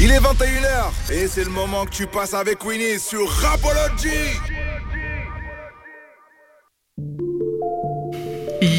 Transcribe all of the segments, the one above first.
Il est 21h et c'est le moment que tu passes avec Winnie sur Rapology.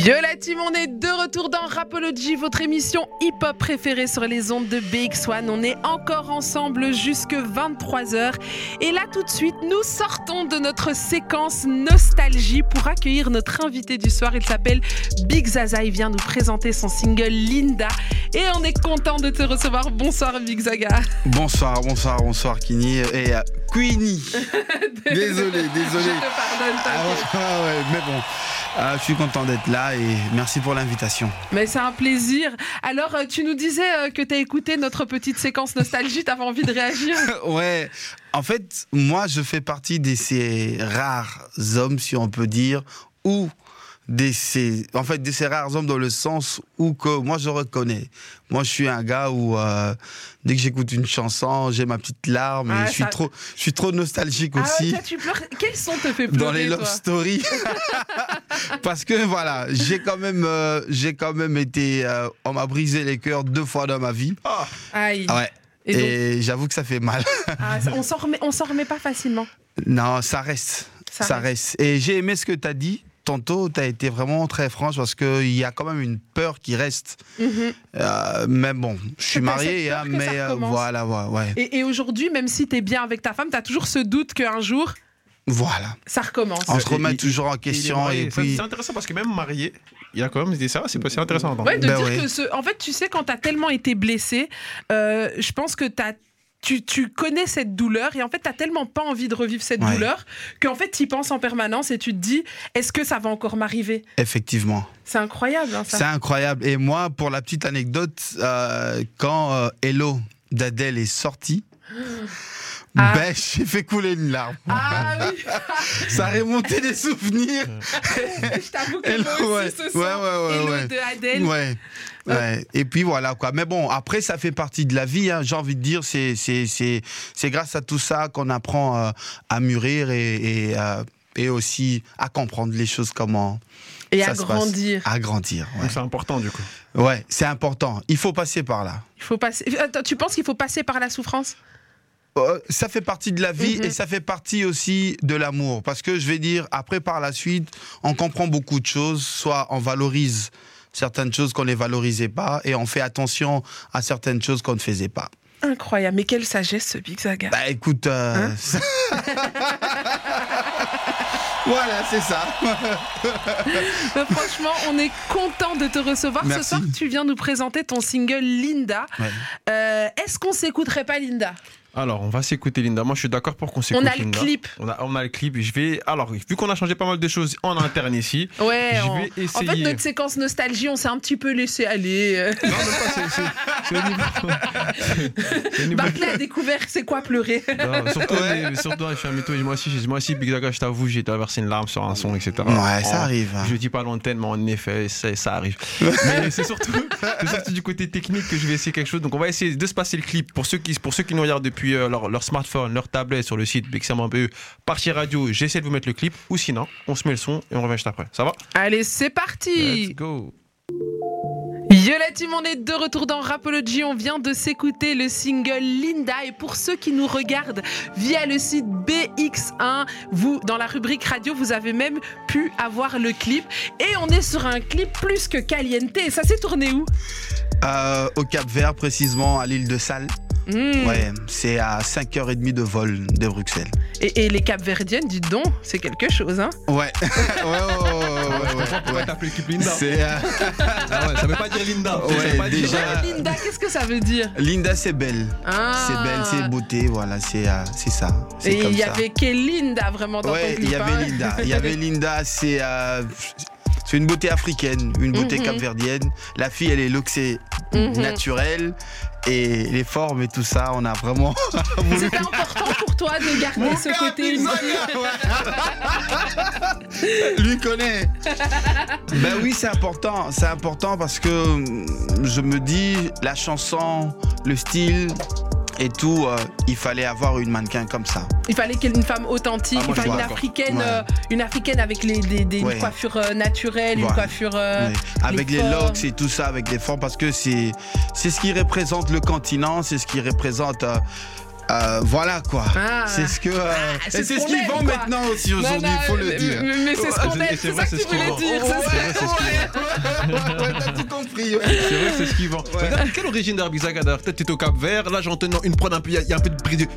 Yo la team, on est de retour dans Rapology, votre émission hip-hop préférée sur les ondes de BX1. On est encore ensemble jusque 23h. Et là tout de suite, nous sortons de notre séquence nostalgie pour accueillir notre invité du soir. Il s'appelle Big Zaza, il vient nous présenter son single Linda. Et on est content de te recevoir. Bonsoir Big Zaga. Bonsoir, bonsoir, bonsoir Kini et euh, Queenie. désolé, désolé. Je te pardonne, Ah ouais, ah ouais, mais bon. Ah, je suis content d'être là et merci pour l'invitation. Mais c'est un plaisir. Alors, euh, tu nous disais euh, que tu as écouté notre petite séquence nostalgie, t'avais envie de réagir? Ouais, en fait, moi, je fais partie de ces rares hommes, si on peut dire, où de ces, en fait, de ces rares hommes dans le sens où que moi je reconnais. Moi, je suis un gars où euh, dès que j'écoute une chanson, j'ai ma petite larme et Ah, je suis ça- trop, je suis trop nostalgique Ah aussi. toi, tu pleures. Quel son te fait pleurer dans les love stories parce que voilà j'ai quand même euh, j'ai quand même été euh, on m'a brisé les cœurs deux fois dans ma vie Aïe. Ah ouais Et j'avoue que ça fait mal Ah, on s'en remet, on s'en remet pas facilement. non ça reste Ça ça, reste. et j'ai aimé ce que tu as dit tantôt tu as été vraiment très franche parce qu'il y a quand même une peur qui reste Mhm. Euh, mais bon je suis marié hein, mais euh, voilà ouais, ouais. Et, et aujourd'hui, même si t'es bien avec ta femme, t'as toujours ce doute qu'un jour, voilà ça recommence. on se Et- remet et- toujours en question et puis C'est intéressant parce que même marié, il a quand même dit ça, c'est intéressant. Ouais, de Ben dire ouais. que ce. En fait, tu sais, quand t'as tellement été blessé, euh, je pense que t'as. Tu, tu connais cette douleur et en fait, t'as tellement pas envie de revivre cette Ouais. douleur qu'en fait, tu penses en permanence et tu te dis est-ce que ça va encore m'arriver? Effectivement C'est incroyable, hein. C'est incroyable. Et moi, pour la petite anecdote, euh, quand euh, Hello d'Adèle est sorti, Ah. ben, j'ai fait couler une larme. Ah oui, Ça a remonté des souvenirs. je t'avoue que Hello, moi aussi, ouais. ce Ouais, ouais, Hello de Adèle. Ouais. Et puis voilà quoi. Mais bon, après ça fait partie de la vie. hein. J'ai envie de dire, c'est c'est c'est c'est grâce à tout ça qu'on apprend euh, à mûrir et et, euh, et aussi à comprendre les choses comment Et ça à se passe. grandir. À grandir. Ouais, Donc c'est important du coup. ouais c'est important. Il faut passer par là. Il faut passer. Attends, tu penses qu'il faut passer par la souffrance? Euh, ça fait partie de la vie Mhm. et ça fait partie aussi de l'amour. Parce que je vais dire, après, par la suite, on comprend beaucoup de choses. Soit on valorise certaines choses qu'on ne valorisait pas et on fait attention à certaines choses qu'on ne faisait pas. Incroyable. Mais quelle sagesse ce Big Zaga. Bah écoute. euh, Hein voilà, c'est ça. Euh, Franchement, on est content de te recevoir. Ce Merci. soir, tu viens nous présenter ton single Linda. Ouais. Euh, Est-ce qu'on s'écouterait pas Linda? Alors, on va s'écouter Linda. Moi, je suis d'accord pour qu'on s'écoute On a le clip. On a, on a le clip. Je vais. Alors, vu qu'on a changé pas mal de choses en interne ici. Ouais. Je on- vais En fait, essayer. notre séquence nostalgie, on s'est un petit peu laissé aller. Non, même pas. c'est- niveau. Barclay a découvert c'est quoi pleurer. Non, surtout, Ouais. mais- surtout, je suis un mytho. Moi aussi, moi aussi, Big Zaga, je t'avoue, j'ai traversé une larme sur un son, etc. Ouais, ça En- arrive. hein. Je dis pas l'antenne, mais en effet, ça, arrive. mais c'est surtout, c'est surtout du côté technique que je vais essayer quelque chose. Donc, on va essayer de se passer le clip. Pour ceux qui, pour ceux qui nous regardent depuis euh, leur, leur smartphone, leur tablette sur le site BXM.be, partie radio, j'essaie de vous mettre le clip. Ou sinon, on se met le son et on revient juste après. Ça va? Allez, c'est parti Let's go. Yo la team, on est de retour dans Rapology. On vient de s'écouter le single Linda. Et pour ceux qui nous regardent via le site BX1, vous, dans la rubrique radio, vous avez même pu avoir le clip. Et on est sur un clip plus que caliente. Ça s'est tourné où? Euh, au Cap Vert, précisément à l'île de Salles. Hmm. Ouais, c'est à 5h30 de vol de Bruxelles. et, et les Capverdiennes, dites donc, c'est quelque chose. Hein Ouais. ouais, ouais, ouais, ouais, Pourquoi t'appelles Linda C'est, euh, Ah ouais, Ça veut pas dire Linda. Ouais, pas dire- déjà- Ouais, Linda, qu'est-ce que ça veut dire? Linda, c'est belle. Ah. C'est belle, c'est beauté, voilà, c'est euh, c'est ça. Et comme il y ça. avait que Linda vraiment dans ton Ouais, clip. il y avait hein. Linda. Il y avait Linda, c'est euh, c'est une beauté africaine, une beauté Mhm. capverdienne. La fille, elle est Mhm. naturelle et les formes et tout ça, on a vraiment. C'était important pour toi de garder ce côté Lui connaît. ben oui, c'est important. C'est important parce que hum, je me dis, la chanson, le style, et tout, euh, il fallait avoir une mannequin comme ça. Il fallait qu'elle une femme authentique, Ah, moi, il fallait je une africaine, Ouais. euh, une africaine avec les, des, des- Ouais. une coiffure euh, une coiffure. Avec les, locks et tout ça, avec des formes, parce que c'est c'est ce qui représente le continent, c'est ce qui représente. euh, voilà quoi. Ah. C'est ce que. euh, c'est ce c'est ce qu'on qu'ils vendent maintenant aussi aujourd'hui, il faut le dire. Mais, mais c'est ce qu'on aime, c'est ça que tu ce voulais dire. c'est ce compris. ouais. C'est vrai, c'est ce qu'ils vendent. Ouais. Regarde, Quelle origine d'Arbizaga d'ailleurs Peut-être tu es au Cap Vert, là j'entends une prod un peu, il y a- il y, a un peu de brise.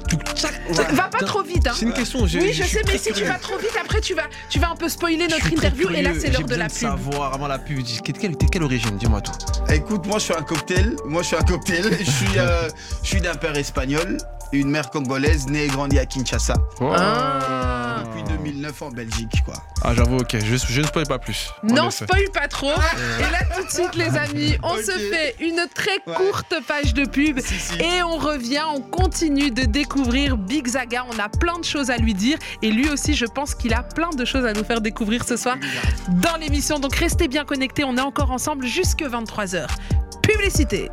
Va pas trop vite, hein. C'est une question. Oui, je sais, mais si tu vas trop vite, après tu vas, tu vas un peu spoiler notre interview et là c'est l'heure de la pub. savoir avant la pub. Dis, Quelle, quelle, quelle origine Dis-moi tout. Écoute, moi je suis un cocktail. Moi je suis un cocktail. Je suis, euh, je suis d'un père espagnol, une mère congolaise, née et grandie à Kinshasa. Ah. Depuis 2009 en Belgique, quoi. Ah, j'avoue, ok, je, je ne spoil pas plus. Non, spoil pas trop. Et là, tout de suite, les amis, on se fait une très Ouais. courte page de pub. Si, si. Et on revient, on continue de découvrir Big Zaga. On a plein de choses à lui dire. Et lui aussi, je pense qu'il a plein de choses à nous faire découvrir ce soir dans l'émission. Donc restez bien connectés. On est encore ensemble jusque 23h. Publicité.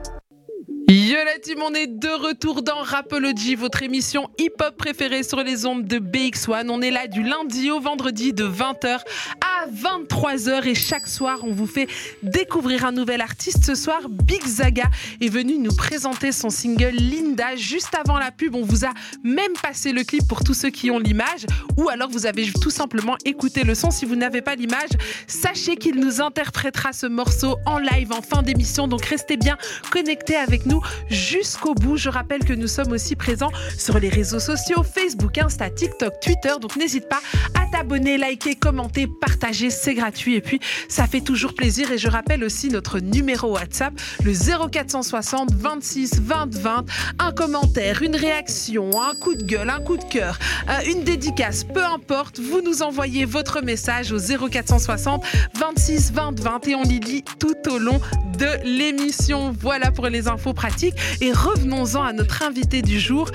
Yo la team, on est de retour dans Rapology, votre émission hip-hop préférée sur les ondes de BX1. On est là du lundi au vendredi de 20h à 23h et chaque soir on vous fait découvrir un nouvel artiste. Ce soir, Big Zaga est venu nous présenter son single Linda. Juste avant la pub, on vous a même passé le clip pour tous ceux qui ont l'image ou alors vous avez tout simplement écouté le son. Si vous n'avez pas l'image, sachez qu'il nous interprétera ce morceau en live en fin d'émission. Donc restez bien connectés avec nous jusqu'au bout. Je rappelle que nous sommes aussi présents sur les réseaux sociaux Facebook, Insta, TikTok, Twitter. Donc n'hésite pas à t'abonner, liker, commenter, partager. C'est gratuit et puis ça fait toujours plaisir. Et je rappelle aussi notre numéro WhatsApp, le 0460 26 20 20. Un commentaire, une réaction, un coup de gueule, un coup de cœur, euh, une dédicace, peu importe. Vous nous envoyez votre message au 0460 26 20 20 et on y lit tout au long de l'émission. Voilà pour les infos pratiques. Et revenons-en à notre invité du jour,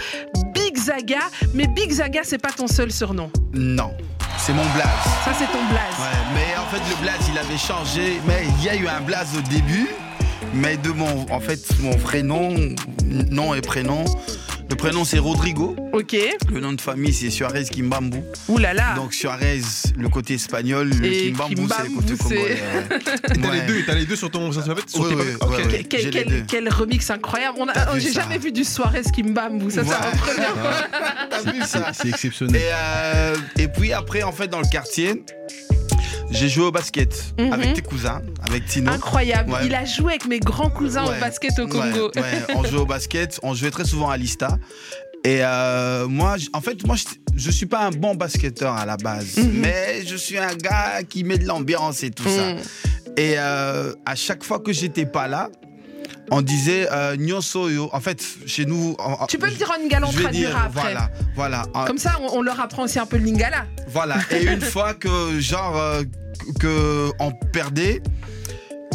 Big Zaga. Mais Big Zaga, c'est pas ton seul surnom. Non, c'est mon blaze. Ça, c'est ton blaze. Ouais, mais en fait le blaze il avait changé. Mais il y a eu un blaze au début, mais de mon, en fait mon vrai nom, nom et prénom. Le prénom c'est Rodrigo. Ok. Le nom de famille c'est Suarez Kimbambu. Ouh là là. Donc Suarez le côté espagnol, le Et Kimbambu c'est le côté congolais. Et T'as Ouais. les deux, t'as les deux sur ton sur ton sur Ouais, ouais. Quel, quel- quel remix incroyable. On a- vu J'ai ça jamais vu du Suarez Kimbambu. Ça, la première fois. T'as vu ça C'est exceptionnel. Et, euh, et puis après, en fait, dans le quartier, j'ai joué au basket Mhm. avec tes cousins, avec Tino. Incroyable. Ouais. Il a joué avec mes grands cousins Ouais. au basket au Congo. Ouais, on jouait au basket, on jouait très souvent à l'Ista. Et euh, moi, en fait, moi, je, je suis pas un bon basketteur à la base, Mhm. mais je suis un gars qui met de l'ambiance et tout ça. Mm. Et euh, à chaque fois que j'étais pas là, on disait euh, Nyoso yo. En fait, chez nous. en- en- Tu peux le dire en lingala, on traduira dire, après. Voilà, voilà. En- Comme ça, on, on leur apprend aussi un peu le lingala. Voilà. Et une fois que, genre, euh, que on perdait,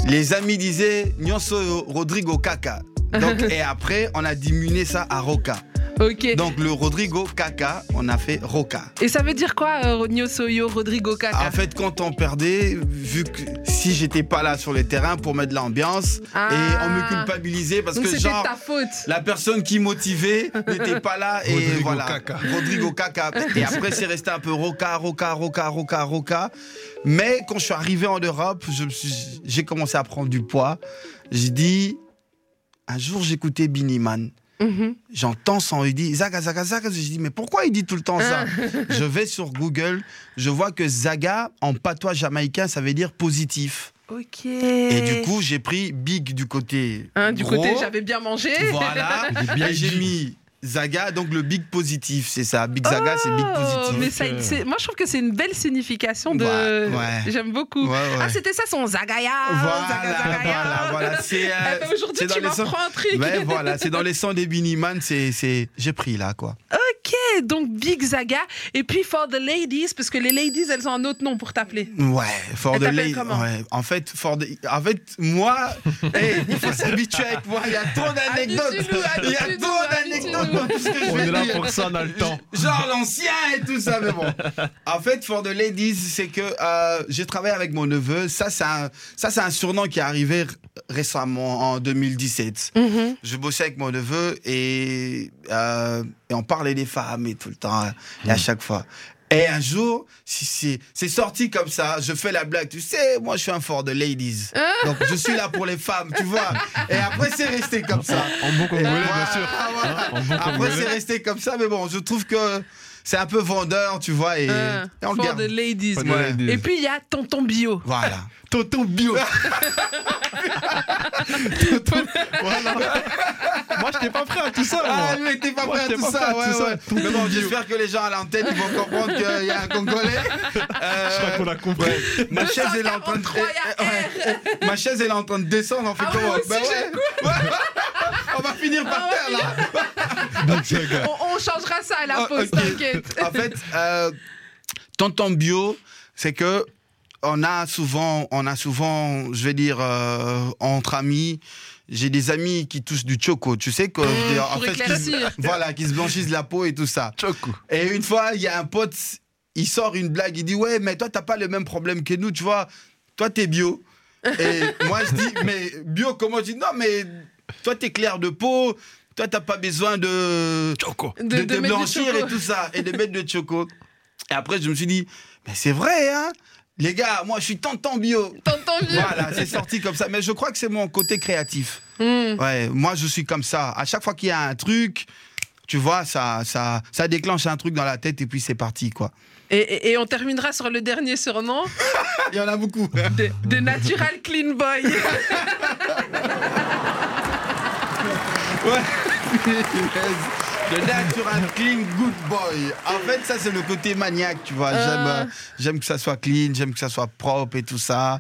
les amis disaient Nyonso Rodrigo Kaka. Donc, et après, on a diminué ça à Roca. Ok. Donc, le Rodrigo Kaka, on a fait Roca. Et ça veut dire quoi, euh, Nyosoyo, Rodrigo Kaka En fait, quand on perdait, vu que si j'étais pas là sur les terrains pour mettre de l'ambiance, Ah. et on me culpabilisait parce Donc que, c'était genre, ta faute. la personne qui motivait n'était pas là et Rodrigo voilà. Kaka. Rodrigo Kaka. Et après, c'est resté un peu roca, roca, roca, roca, roca. Mais quand je suis arrivé en Europe, j'ai commencé à prendre du poids. J'ai dit, un jour, j'écoutais Binny Mhm. J'entends son, il dit Zaga, Zaga, Zaga. Je dis, mais pourquoi il dit tout le temps ça Je vais sur Google, je vois que Zaga, en patois jamaïcain, ça veut dire positif. Ok. Et du coup, j'ai pris Big du côté. Hein, du gros. côté, j'avais bien mangé. Voilà. J'ai bien Et j'ai dit. mis Zaga, donc le big positif, c'est ça. Big Zaga, c'est big Oh, positif. mais ça, moi, je trouve que c'est une belle signification de. Ouais, ouais. J'aime beaucoup. Ouais. Ah, c'était ça son Zagaya. Voilà, Zaga, Zagaya. voilà, voilà. C'est, euh, Ah, Aujourd'hui, tu un truc. Voilà, c'est dans les sons des Biniman, c'est, c'est, j'ai pris là, quoi. Ok, donc Big Zaga. Et puis for the ladies, parce que les ladies, elles ont un autre nom pour t'appeler. Ouais, Lay- comment ouais. En fait, en fait, moi, hey, il faut s'habituer avec moi. Il y a trop d'anecdotes. Habitue-nous, Il y a habitue-nous, trop d'anecdotes dans tout ce que je On vais est là dire. pour ça, on a le temps. Genre l'ancien et tout ça, mais bon. En fait, For the Ladies, c'est que euh, j'ai travaillé avec mon neveu. Ça, c'est un, ça, c'est un surnom qui est arrivé récemment, en 2017. Mhm. Je bossais avec mon neveu et, euh, et on parlait des femmes et tout le temps, et à chaque fois. Et un jour, si c'est c'est sorti comme ça, je fais la blague, tu sais, moi je suis un fort de ladies. Donc je suis là pour les femmes, tu vois. Et après c'est resté comme ça. En bon congolais, bien sûr. Hein, bon Après c'est resté comme ça, mais bon, je trouve que c'est un peu vendeur, tu vois, et, Euh, et on le for garde. the ladies. Pas de Ouais. ladies. Et puis il y a tonton bio. Voilà. Tonton bio. voilà. Moi, je n'étais pas prêt à tout ça. Ah, moi. mais t'es pas Moi, prêt à j'étais tout pas ça, prêt à ouais, tout ça. ouais. Mais bon, bio. j'espère que les gens à l'antenne ils vont comprendre qu'il y a un Congolais. Euh, Je crois qu'on a compris. ma chaise elle est en train de 243, il y a Ouais. ma chaise elle est en train de descendre. On fait Ah, comment moi aussi, Ben ouais. On va finir par Ah, terre là. On, on changera ça à la Ah, pause, ok. t'inquiète. En fait, euh, tonton bio, c'est que on a souvent, on a souvent, je vais dire, euh, entre amis. J'ai des amis qui touchent du choco, tu sais que, Mmh, en pour fait, qui, voilà, qui se blanchissent la peau et tout ça. Choco. Et une fois, il y a un pote, il sort une blague, il dit Ouais, mais toi, t'as pas le même problème que nous, tu vois. Toi, t'es bio. Et moi, je dis Mais bio, comment Je dis? Non, mais toi, t'es clair de peau. Toi, t'as pas besoin de, Choco. de, De- de te mettre du blanchir choco. et tout ça, et de mettre de choco. Et après, je me suis dit Mais c'est vrai, hein Les gars, moi, je suis tonton bio. Tonton bio. Voilà, c'est sorti comme ça. Mais je crois que c'est mon côté créatif. Hmm. Ouais, moi je suis comme ça. À chaque fois qu'il y a un truc, tu vois, ça, ça, ça déclenche un truc dans la tête et puis c'est parti, quoi. Et, et- et on terminera sur le dernier surnom Il y en a beaucoup. de, de Natural Clean Boy. Le natural clean good boy. En fait, ça c'est le côté maniaque, tu vois. J'aime, Ah. euh, j'aime que ça soit clean, j'aime que ça soit propre et tout ça.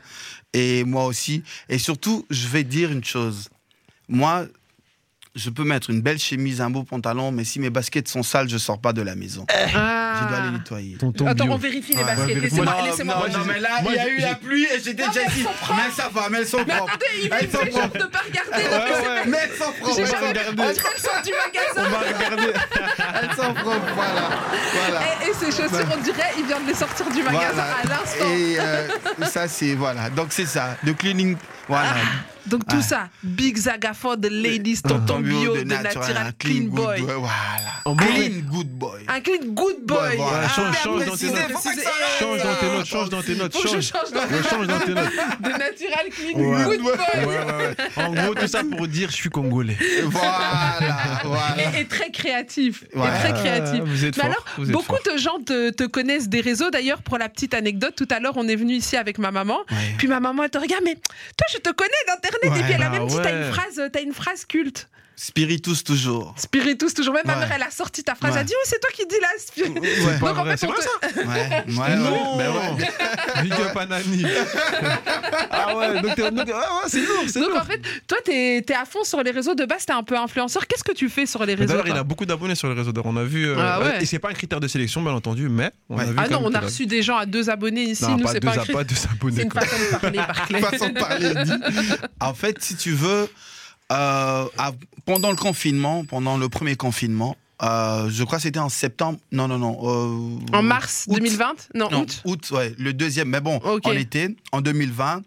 Et moi aussi. Et surtout, je vais dire une chose. Moi, je peux mettre une belle chemise, un beau pantalon, mais si mes baskets sont sales, je sors pas de la maison. Je dois les nettoyer. Tonton Attends, bio. on vérifie les Ouais, baskets. ouais, Laissez-moi, moi, laissez-moi. non, moi, non, je- mais là, il y a eu la pluie et j'étais déjà ici. Mais elles sont propres, mais elles sont Mais propres. attendez, il Elles me sont fait genre propres. de pas regarder. Mais elles sont propres. Sont jamais- regarder. Elles sont du magasin. On va regarder. Elles sont propres, voilà. voilà. Et, et ces chaussures, on dirait, il vient de les sortir du magasin Voilà. à l'instant. Et euh, ça, c'est. Voilà. Donc, c'est ça. Le cleaning. Voilà. Donc tout Ah. ça, Big Zagafo de Ladies, tonton bio, de Natural Clean Boy. Clean good boy. Un clean good boy. Ah, Change- dans tes notes. Change dans tes notes, change dans tes notes, change. change dans Ouais, change dans tes notes. de Natural Clean Ouais. Good Boy. Ouais, ouais, ouais. En gros, tout ça pour dire je suis congolais. Voilà. Voilà. Et, et très créatif. Ouais. Et très créatif. Ah, vous êtes Mais fort, alors, vous êtes beaucoup fort. de gens te, te connaissent des réseaux. D'ailleurs, pour la petite anecdote, tout à l'heure, on est venu ici avec ma maman. Ouais. Puis ma maman, elle te regarde, mais toi, je te connais d'Internet. Ouais. et puis elle a Ah même dit, t'as ouais. une phrase, t'as une phrase culte. Spiritus toujours. Spiritus, toujours. Même ma Ouais. mère, elle a sorti ta phrase. Elle a dit, oui, c'est toi qui dis là, Spiritus. Ouais. Pas Donc, en fait, c'est vrai ça Ouais. Ouais. Non, ouais. mais ouais. Big up à Nani. ah ouais, donc, t'es- donc- ah ouais, c'est lourd, c'est Donc lourd. en fait, toi, t'es es à fond sur les réseaux. De base, t'es un peu influenceur. Qu'est-ce que tu fais sur les réseaux D'ailleurs, il a beaucoup d'abonnés sur les réseaux. d'or. On a vu. euh, Ah ouais. Et c'est pas un critère de sélection, bien entendu, mais on Ouais. a vu. Ah non, on a reçu des gens à deux abonnés ici. Non, Nous, pas c'est deux, pas un pas deux C'est abonnés. une quoi. façon de parler, façon de parler. En fait, si tu veux, euh, à- pendant le confinement, pendant le premier confinement, euh, je crois que c'était en septembre. Non, non, non. euh, En mars août. 2020 Non, Non, août. août, ouais, le deuxième. Mais bon, en été, en 2020,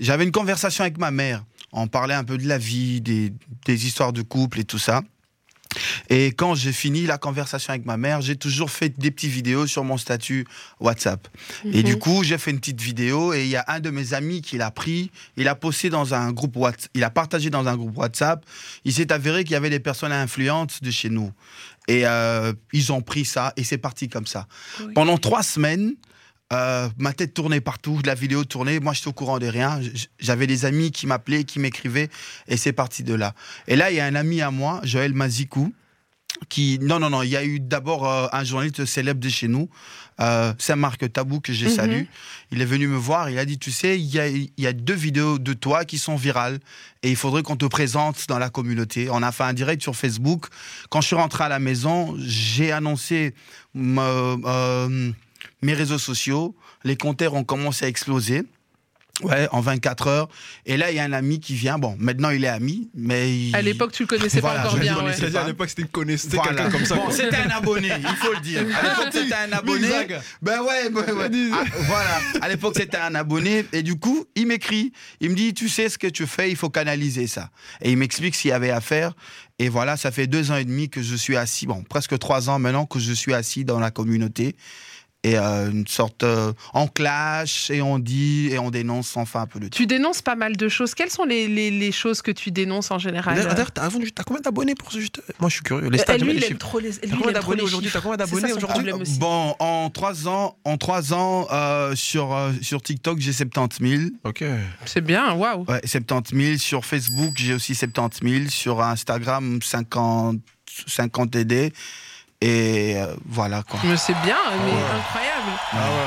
j'avais une conversation avec ma mère. On parlait un peu de la vie, des, des histoires de couple et tout ça. Et quand j'ai fini la conversation avec ma mère, j'ai toujours fait des petites vidéos sur mon statut WhatsApp. Et Mhm. du coup, j'ai fait une petite vidéo et il y a un de mes amis qui l'a pris, il a posté dans un groupe WhatsApp, il a partagé dans un groupe WhatsApp. Il s'est avéré qu'il y avait des personnes influentes de chez nous. Et euh, ils ont pris ça et c'est parti comme ça. Oui. Pendant trois semaines, euh, ma tête tournait partout, la vidéo tournait, moi j'étais au courant de rien. J'avais des amis qui m'appelaient, qui m'écrivaient, et c'est parti de là. Et là, il y a un ami à moi, Joël Mazikou, qui. Non, non, non, il y a eu d'abord euh, un journaliste célèbre de chez nous, euh, Saint-Marc Tabou, que j'ai Mhm. salué. Il est venu me voir, il a dit Tu sais, il y a, il y a deux vidéos de toi qui sont virales, et il faudrait qu'on te présente dans la communauté. On a fait un direct sur Facebook. Quand je suis rentré à la maison, j'ai annoncé. me- euh, mes réseaux sociaux, les compteurs ont commencé à exploser. Ouais, en 24 heures. Et là, il y a un ami qui vient. Bon, maintenant, il est ami, mais. il- À l'époque, tu le connaissais Voilà, pas encore bien. ouais. C'est-à-dire à l'époque, c'était une connaissance, c'était Voilà. quelqu'un comme ça. Bon, c'était un abonné, il faut le dire. À l'époque, c'était un abonné. Ben ouais, ben ouais. Ah, voilà. À l'époque, c'était un abonné. Et du coup, il m'écrit. Il me dit, tu sais ce que tu fais, il faut canaliser ça. Et il m'explique ce qu'il y avait à faire. Et voilà, ça fait deux ans et demi que je suis assis, bon, presque trois ans maintenant que je suis assis dans la communauté. Et euh, une sorte. euh, on clash et on dit et on dénonce sans fin un peu le tout. Tu dénonces pas mal de choses. Quelles sont les, les- les choses que tu dénonces en général D'ailleurs, t'as combien d'abonnés pour ce juste? Moi, je suis curieux. Les Euh, stats, lui, les il aime trop les. lui, T'as combien d'abonnés les aujourd'hui? T'as combien d'abonnés aujourd'hui? Bon, en trois ans, en trois ans euh, sur, euh, sur TikTok, j'ai 70 000. Ok. C'est bien, waouh. Ouais, 70 000. Sur Facebook, j'ai aussi 70 000. Sur Instagram, 50, 50 AD. Et euh, voilà quoi. C'est bien, mais incroyable.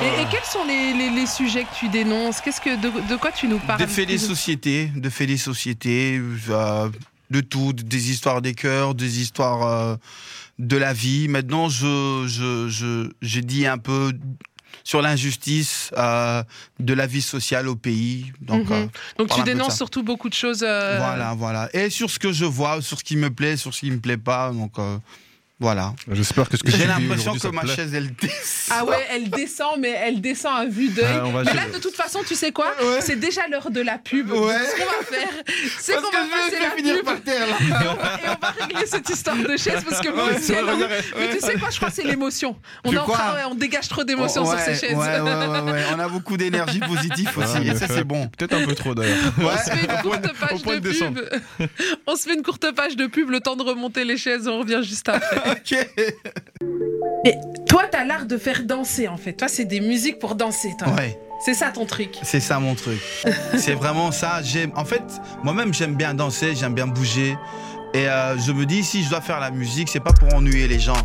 Et, et quels sont les, les- les sujets que tu dénonces? Qu'est-ce que de, de quoi tu nous parles De faits des sociétés, de faits des sociétés, euh, de tout, des histoires des cœurs, des histoires euh, de la vie. Maintenant, je, je, je, j'ai dit un peu sur l'injustice euh, de la vie sociale au pays. Donc, Mhm. euh, Donc tu dénonces surtout beaucoup de choses. euh, Voilà, voilà. Et sur ce que je vois, sur ce qui me plaît, sur ce qui me plaît pas. Donc, voilà. J'espère que ce que J'ai l'impression que ma plaît. chaise, elle descend. Ah ouais, elle descend, mais elle descend à vue d'œil. Ah, mais là, de toute façon, tu sais quoi Ouais. C'est déjà l'heure de la pub. Ouais. Ce qu'on va faire, c'est qu'on va je passer la finir pub. par terre, là. Et on, va, et on va régler cette histoire de chaise parce que moi Ouais, aussi, elle- Mais tu sais quoi, je crois que c'est l'émotion. On, Tu est en train- crois ouais, on dégage trop d'émotions ouais, sur ces chaises. Ouais, ouais, ouais, ouais. On a beaucoup d'énergie positive aussi. Et ça, c'est bon. Peut-être un peu trop d'ailleurs. On se fait une courte page de pub. On se fait une courte page de pub, le temps de remonter les chaises, on revient juste après. Ok. Et toi, t'as l'art de faire danser en fait. Toi, c'est des musiques pour danser, toi. Ouais, C'est ça ton truc. c'est ça mon truc. c'est vraiment ça. J'aime. En fait, moi-même, j'aime bien danser, j'aime bien bouger. Et euh, je me dis, si je dois faire la musique, c'est pas pour ennuyer les gens.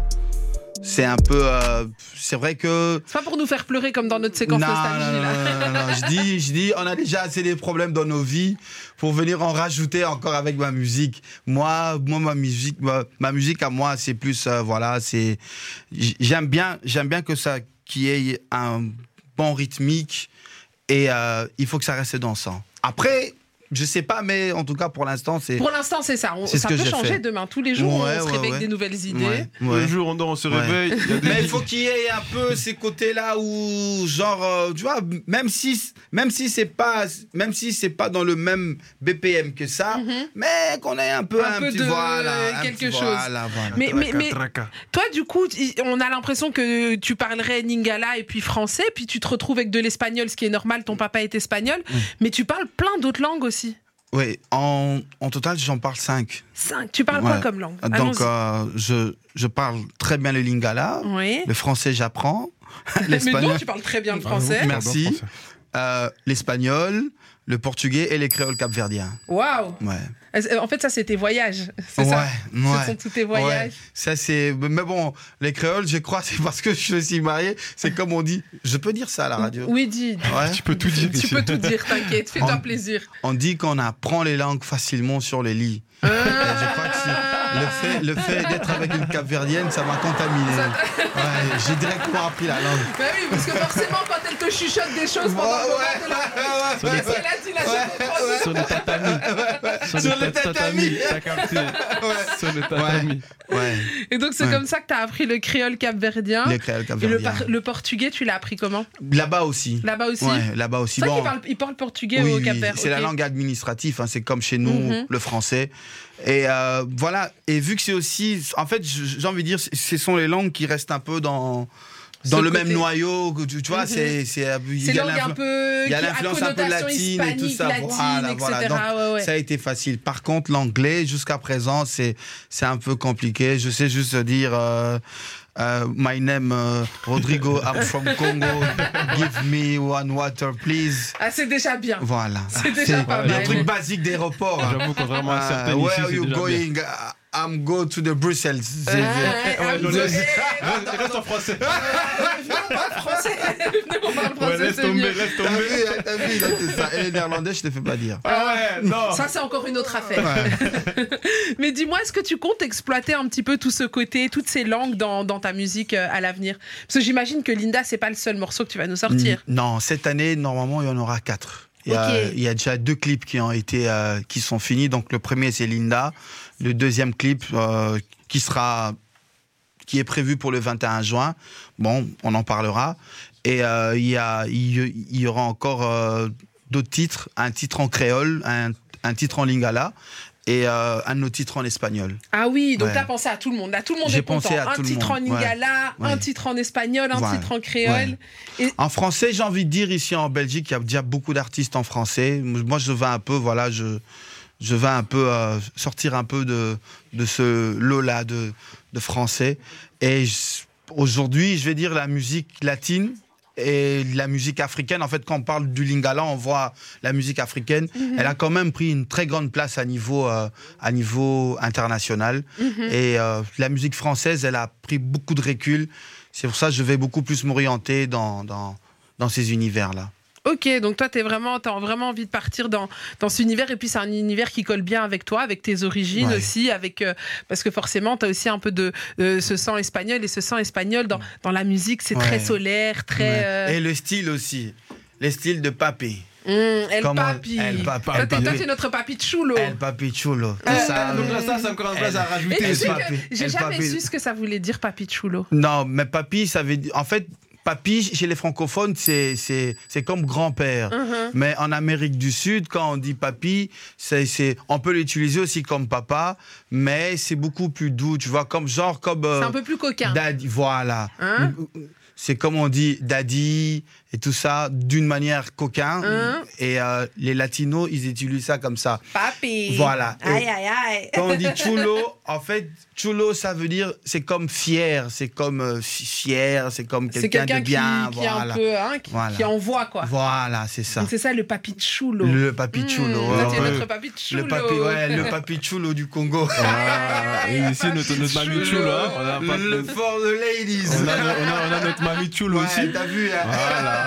C'est un peu. euh, c'est vrai que. C'est pas pour nous faire pleurer comme dans notre séquence non, nostalgie non, là. non, non, non, Je dis, je dis, on a déjà assez des problèmes dans nos vies pour venir en rajouter encore avec ma musique. Moi, moi, ma musique, ma, ma musique à moi, c'est plus, euh, voilà, c'est, j'aime bien, j'aime bien que ça, qu'il y ait un bon rythmique et euh, il faut que ça reste dansant. Après, je sais pas, mais en tout cas pour l'instant, c'est. Pour l'instant, c'est ça. On- C'est ce ça que peut changer fait. demain. Tous les jours, Ouais, on se ouais, réveille ouais. avec des nouvelles idées. Ouais, ouais. Le jour où on se réveille, il y a des Mais il faut qu'il y ait un peu ces côtés-là où, genre, euh, tu vois, même si, même si c'est pas, même si c'est pas dans le même BPM que ça, mais qu'on ait un peu Un un, peu petit de- voilà, un quelque petit chose. Voilà, voilà. Mais, mais, mais Traca. toi, du coup, i- on a l'impression que tu parlerais Ningala et puis français, puis tu te retrouves avec de l'espagnol, ce qui est normal, ton papa est espagnol, mais tu parles plein d'autres langues aussi. Oui, en, en total, j'en parle cinq. Cinq. Tu parles quoi Ouais. comme langue? Donc, euh, je, je parle très bien le lingala, Oui. le français, j'apprends, Mais non, l'espagnol, tu parles très bien le Bravo, français. Merci. euh, l'espagnol, le portugais et les créoles capverdiens. Waouh Ouais. En fait, ça, c'est tes voyages. C'est ouais, ça? Ouais. Ce sont tous tes voyages. Ouais, ça c'est. Mais bon, les créoles, je crois, c'est parce que je suis aussi marié. C'est comme on dit. Je peux dire ça à la radio? Oui, dis. Ouais. Tu peux tout dire Tu peux tout dire, t'inquiète. Fais-toi plaisir. On dit qu'on apprend les langues facilement sur les lits. Et je crois que c'est- le fait, le fait d'être avec une capverdienne, ça m'a contaminé. Ouais, j'ai directement appris la langue. Bah oui, parce que forcément, quand elle te chuchote des choses pendant le moment de la- ouais, Qu'est-ce qu'elle a dit là je comprends pas. Sur le tatami. Sur Sur le le tatami. T'as capté. Sur le tatami. Ouais, Et donc, c'est Ouais. comme ça que tu as appris le créole capverdien. les créoles Et le, par- le portugais, tu l'as appris comment? Là-bas aussi. Là-bas aussi? Ouais, là-bas aussi. C'est Bon, qu'ils parlent, ils parlent portugais oui, au oui, Cap-Vert. c'est la langue administrative, hein, c'est comme chez nous, Mhm. le français. Et euh, voilà, et vu que c'est aussi, en fait, j'ai envie de dire, ce sont les langues qui restent un peu dans, dans Ce le côté- même noyau, tu, tu vois, Mhm. c'est... C'est il y a un l'influence un peu latine et tout ça, latine, voilà, voilà. Donc, ouais, ouais. Ça a été facile. Par contre, l'anglais, jusqu'à présent, c'est c'est un peu compliqué. Je sais juste dire... euh, euh, my name uh, Rodrigo, I'm from Congo. Give me one water, please. Ah, c'est déjà bien. Voilà. C'est déjà pas mal. truc basique d'aéroport. hein. J'avoue, contrairement à Euh, certaines where ici, are c'est you déjà going? I'm go to the Brussels. Ouais, c'est- ouais, non, laisse- Eh, Reste en français. Venez, on parle français. Venez, on parle Ouais, français, laisse tomber, laisse T'as tomber. vu, t'as vu, là, c'est ça. Et les néerlandais, je te fais pas dire. Ah ouais, non. Ça, c'est encore une autre affaire. Ouais. Mais dis-moi, est-ce que tu comptes exploiter un petit peu tout ce côté, toutes ces langues dans, dans ta musique euh, à l'avenir? Parce que j'imagine que Linda, c'est pas le seul morceau que tu vas nous sortir. Non, cette année, normalement, il y en aura quatre. Il y, a, Ok. il y a déjà deux clips qui ont été euh, qui sont finis. Donc le premier c'est Linda, le deuxième clip euh, qui sera qui est prévu pour le 21 juin. Bon, on en parlera. Et euh, il y a il y, il y aura encore euh, d'autres titres, un titre en créole, un, un titre en lingala et euh, un autre titre en espagnol. Ah oui, donc Ouais. t'as pensé à tout le monde. Là, tout le monde J'ai est content. un tout le titre monde, en lingala, ouais. un titre en espagnol, un titre en créole. Et En français, j'ai envie de dire ici en Belgique, il y a déjà beaucoup d'artistes en français. Moi, je veux un peu, voilà, je, je veux un peu euh, sortir un peu de, de ce lot-là de, de français. Et aujourd'hui, je vais dire la musique latine et la musique africaine. En fait, quand on parle du lingala, on voit la musique africaine. Elle a quand même pris une très grande place à niveau, euh, à niveau international. Et euh, la musique française, elle a pris beaucoup de recul. C'est pour ça que je vais beaucoup plus m'orienter dans, dans, dans ces univers-là. Ok, donc toi, t'es vraiment, t'as vraiment envie de partir dans, dans cet univers. Et puis, c'est un univers qui colle bien avec toi, avec tes origines Ouais. aussi. avec euh, Parce que forcément, t'as aussi un peu de euh, ce sang espagnol. Et ce sang espagnol, dans, dans la musique, c'est Ouais. très solaire, très. Ouais. euh, Et le style aussi. Les styles de papé. hum, El Comment- Papi. El Papi. Toi, El t'es- toi, Papi. t'es notre papi chulo. El papi chulo. Euh, ça, Donc là, ça, ça me encore un place à rajouter. tu El sais que Papi. J'ai jamais Papi. su ce que ça voulait dire papi chulo. Non, mais papy, ça veut dire. En fait, papy, chez les francophones, c'est, c'est, c'est comme grand-père. Mhm. Mais en Amérique du Sud, quand on dit papy, c'est, c'est, on peut l'utiliser aussi comme papa, mais c'est beaucoup plus doux, tu vois, comme genre comme. euh, C'est un peu plus coquin. Daddy, voilà. Hein? C'est comme on dit daddy et tout ça d'une manière coquin. Hein? Et euh, les latinos, ils utilisent ça comme ça. Papi. Voilà. Aïe, aïe, aïe. Quand on dit chulo, en fait, chulo, ça veut dire, c'est comme fier, c'est comme euh, fi- fier, c'est comme quelqu'un quelqu'un de bien. qui, qui est voilà. un peu, hein, qui, Voilà. qui envoie quoi. Voilà, c'est ça. C'est ça le papi chulo. Le papi chulo. Mmh, ouais, notre papi chulo. Le papi, ouais, le papi chulo du Congo. Ah, et ici, notre, notre mamie Chulo, hein, on a pas- le fort de ladies. on a, on a- on a notre mamie Chulo Ouais, aussi. t'as vu, hein euh,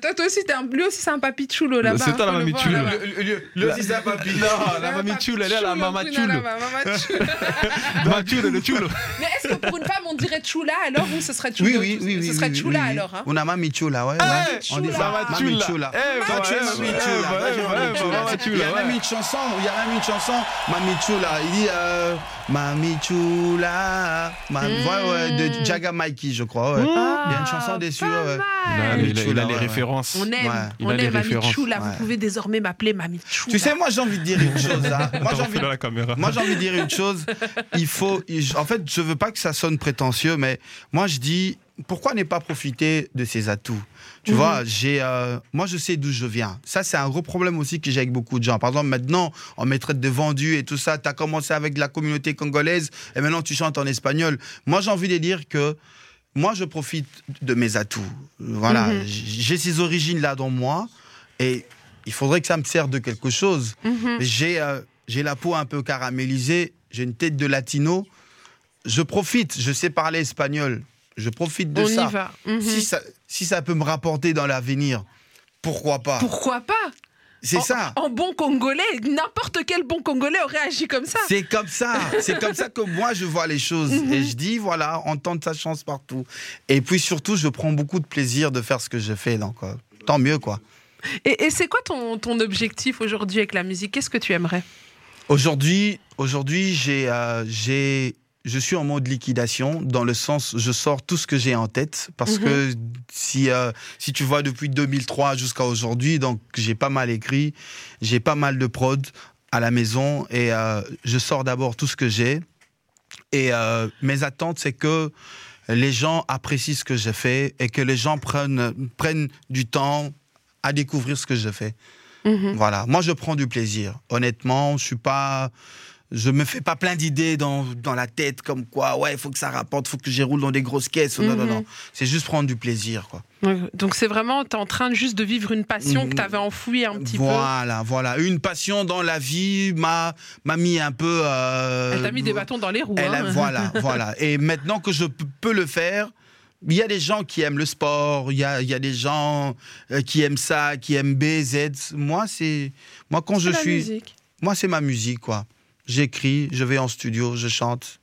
toi, toi aussi, t'es un, lui aussi, c'est un papi chulo là-bas. C'est toi, la mamie chulo. le- le- c'est papi. Non, la mamie Chulo, elle est la Chulo, mama Bruno, Chulo. la mama chulo. Le Chulo. Mais est-ce que pour une femme, on dirait chula alors ou ce serait chulo Oui, oui, oui, oui. Ce serait chula alors. Hein. On a Mami Chula, ouais. Eh. On dit Chula. ça, Mama Mami Chula. Chula. Eh, Toi, bah, tu es ouais, Mami ouais, Chula. Vas-y, ouais, Mami ouais, Chula. Mama Il y Chula, a même une chanson, il y a même une chanson, Mami Chula. Il dit euh, Mami Chula. Ma- Mm. Ouais, ouais, de Jaga Mikey, je crois. ouais. Il y a une chanson dessus. Ah, ouais. Mal. Il a, Mami il a- il a Chula, les ouais, références. On aime, Ouais. Il on a les aime Mamie références. Chula. Vous Ouais. pouvez désormais m'appeler Mamie Chula. Tu sais, moi, j'ai envie de dire une chose. hein. Moi, j'ai envie de dire une chose. Il faut. En fait, je veux pas que ça sonne prétentieux, mais moi, je dis pourquoi ne pas profiter de ses atouts? Tu vois, j'ai. euh, moi, je sais d'où je viens. Ça, c'est un gros problème aussi que j'ai avec beaucoup de gens. Par exemple, maintenant, on me traite de vendu et tout ça. Tu as commencé avec la communauté congolaise et maintenant, tu chantes en espagnol. Moi, j'ai envie de dire que. Moi, je profite de mes atouts. Voilà, Mhm. j'ai ces origines-là dans moi et il faudrait que ça me serve de quelque chose. Mhm. J'ai euh, j'ai la peau un peu caramélisée, j'ai une tête de latino. Je profite, je sais parler espagnol. Je profite de On ça. y va. Mhm. Si ça. Si ça peut me rapporter dans l'avenir, pourquoi pas? Pourquoi pas? C'est ça. En bon Congolais, n'importe quel bon Congolais aurait agi comme ça. C'est comme ça. C'est comme ça que moi je vois les choses. Mhm. Et je dis, voilà, on tente sa chance partout. Et puis surtout, je prends beaucoup de plaisir de faire ce que je fais. Donc, euh, tant mieux, quoi. Et, et c'est quoi ton, ton objectif aujourd'hui avec la musique? Qu'est-ce que tu aimerais? Aujourd'hui, aujourd'hui, j'ai, euh, j'ai, je suis en mode liquidation dans le sens, je sors tout ce que j'ai en tête parce Mhm. que si euh, si tu vois depuis 2003 jusqu'à aujourd'hui, donc j'ai pas mal écrit, j'ai pas mal de prod à la maison et euh, je sors d'abord tout ce que j'ai et euh, mes attentes c'est que les gens apprécient ce que j'ai fait et que les gens prennent prennent du temps à découvrir ce que je fais. Mhm. Voilà, moi je prends du plaisir. Honnêtement, je suis pas, je me fais pas plein d'idées dans, dans la tête comme quoi, ouais, il faut que ça rapporte, il faut que j'y roule dans des grosses caisses. Non, non, Mhm. non. C'est juste prendre du plaisir, quoi. Donc c'est vraiment, tu es en train juste de vivre une passion Mhm. que tu avais enfouie un petit peu. Voilà, voilà. Une passion dans la vie m'a m'a mis un peu. euh, Elle t'a mis des bâtons dans les roues. elle hein. voilà, voilà. Et maintenant que je peux le faire, il y a des gens qui aiment le sport, il y a, il y a des gens euh, qui aiment ça, qui aiment B, Z. Moi, c'est. Moi, quand je la suis. musique. Moi, c'est ma musique, quoi. J'écris, je vais en studio, je chante.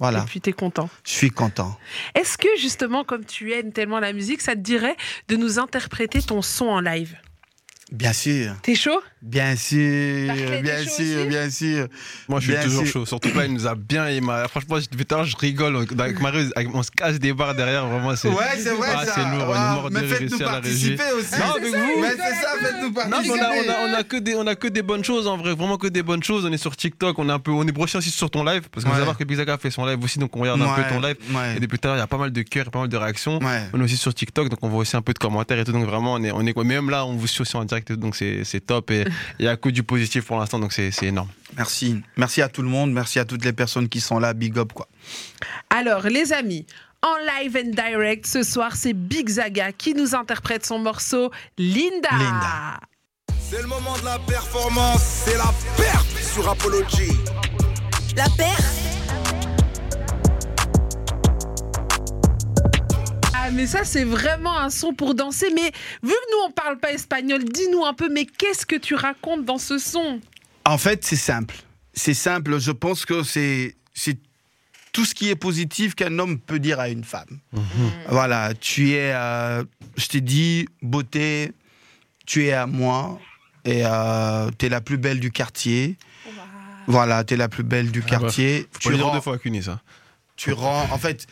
Voilà, Et puis tu es content. je suis content. Est-ce que justement, comme tu aimes tellement la musique, ça te dirait de nous interpréter ton son en live? Bien sûr, T'es chaud? Bien sûr, bien sûr, bien sûr. Moi, je suis Bien toujours sûr. chaud. Surtout là, il nous a bien. Franchement, depuis tout à l'heure, je rigole. Avec Marie, avec- on se cache des barres derrière. Vraiment, c'est. Ouais, c'est vrai Ah, c'est lourd, on est Ah, mort de à la régie. participer aussi. Non, avec vous. Mais c'est ça, faites-nous Non, mais participer. on a, on, a, on a que des, on a que des bonnes choses en vrai, vraiment que des bonnes choses. On est sur TikTok, on est un peu, on est broché aussi sur ton live parce que vous Ouais. savoir que Big Zaga fait son live aussi, donc on regarde un peu ton live. ouais. Et depuis tout à l'heure, il y a pas mal de cœurs, pas mal de réactions. Ouais. On est aussi sur TikTok, donc on voit aussi un peu de commentaires et tout. Donc vraiment, on est, on est quoi. Même là, on vous suit aussi en direct, donc c'est c'est top. Et il y a que du positif pour l'instant, donc c'est c'est énorme. Merci. Merci à tout le monde. Merci à toutes les personnes qui sont là. Big up, quoi. Alors, les amis, en live and direct, ce soir, c'est Big Zaga qui nous interprète son morceau Linda. Linda. C'est le moment de la performance, c'est la perf sur Apology. La paire Ah, mais ça, c'est vraiment un son pour danser. Mais vu que nous, on parle pas espagnol, dis-nous un peu, mais qu'est-ce que tu racontes dans ce son? En fait, c'est simple. C'est simple. Je pense que c'est tout ce qui est positif qu'un homme peut dire à une femme. Voilà, tu es, euh, je t'ai dit, beauté, tu es à moi et euh, tu es la plus belle du quartier. Voilà, tu es la plus belle du quartier. Faut pas tu, le dire rends, deux fois à Cuny, ça. tu rends, en fait,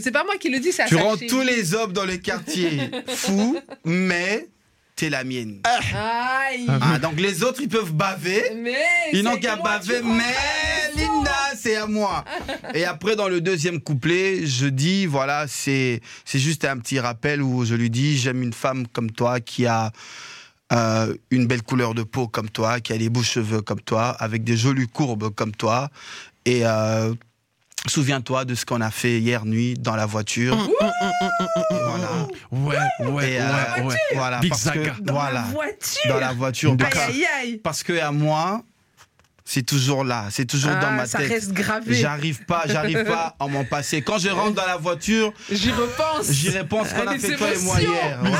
c'est pas moi qui le dis, c'est tu rends tous les hommes dans le quartier fous, mais tu es la mienne. Aïe Ah, donc les autres, ils peuvent baver. Mais Ils n'ont qu'à baver, mais Linda, c'est à moi. Et après, dans le deuxième couplet, je dis, voilà, c'est c'est juste un petit rappel où je lui dis, j'aime une femme comme toi qui a euh, une belle couleur de peau comme toi, qui a des beaux cheveux comme toi, avec des jolies courbes comme toi. Et euh, souviens-toi de ce qu'on a fait hier nuit dans la voiture. Et voilà. Ouais, ouais, Et, euh, voilà, Big parce que- Zaga. Dans voilà, la voiture dans la voiture. Aïe, aïe parce que à moi, c'est toujours là, c'est toujours dans Ah, ma Ça tête. reste gravé. J'arrive pas, j'arrive pas à m'en passer. Quand je rentre dans la voiture, J'y repense. j'y réponds ce qu'on a fait toi et moi hier. Ouais.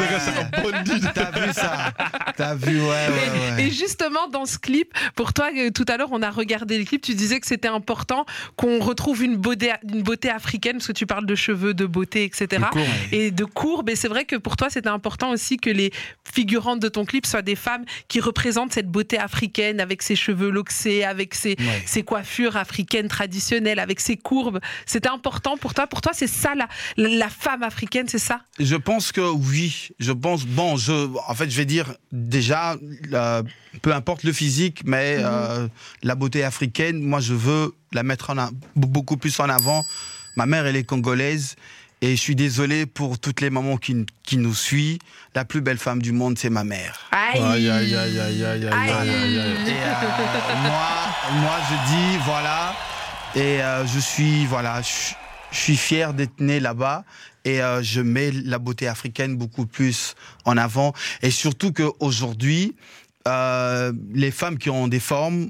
T'as vu ça? T'as vu, ouais, ouais, Et justement, dans ce clip, pour toi, euh, tout à l'heure, on a regardé le clip, tu disais que c'était important qu'on retrouve une beauté, une beauté africaine, parce que tu parles de cheveux, de beauté, etc. Et de courbes. Et c'est vrai que pour toi, c'était important aussi que les figurantes de ton clip soient des femmes qui représentent cette beauté africaine, avec ses cheveux loxés, avec ses, Ouais. ses coiffures africaines traditionnelles, avec ses courbes. C'était important pour toi. Pour toi, c'est ça, la, la femme africaine, c'est ça? Je pense que oui. Je pense, bon, je, en fait, je vais dire déjà, euh, peu importe le physique, mais euh, la beauté africaine, moi, je veux la mettre en beaucoup plus en avant. Ma mère, elle est congolaise. Et je suis désolé pour toutes les mamans qui, nous suivent. La plus belle femme du monde, c'est ma mère. Moi, moi, je dis, voilà. Et euh, je suis, voilà, je, suis fier d'être né là-bas et euh, je mets la beauté africaine beaucoup plus en avant. Et surtout qu'aujourd'hui, euh, les femmes qui ont des formes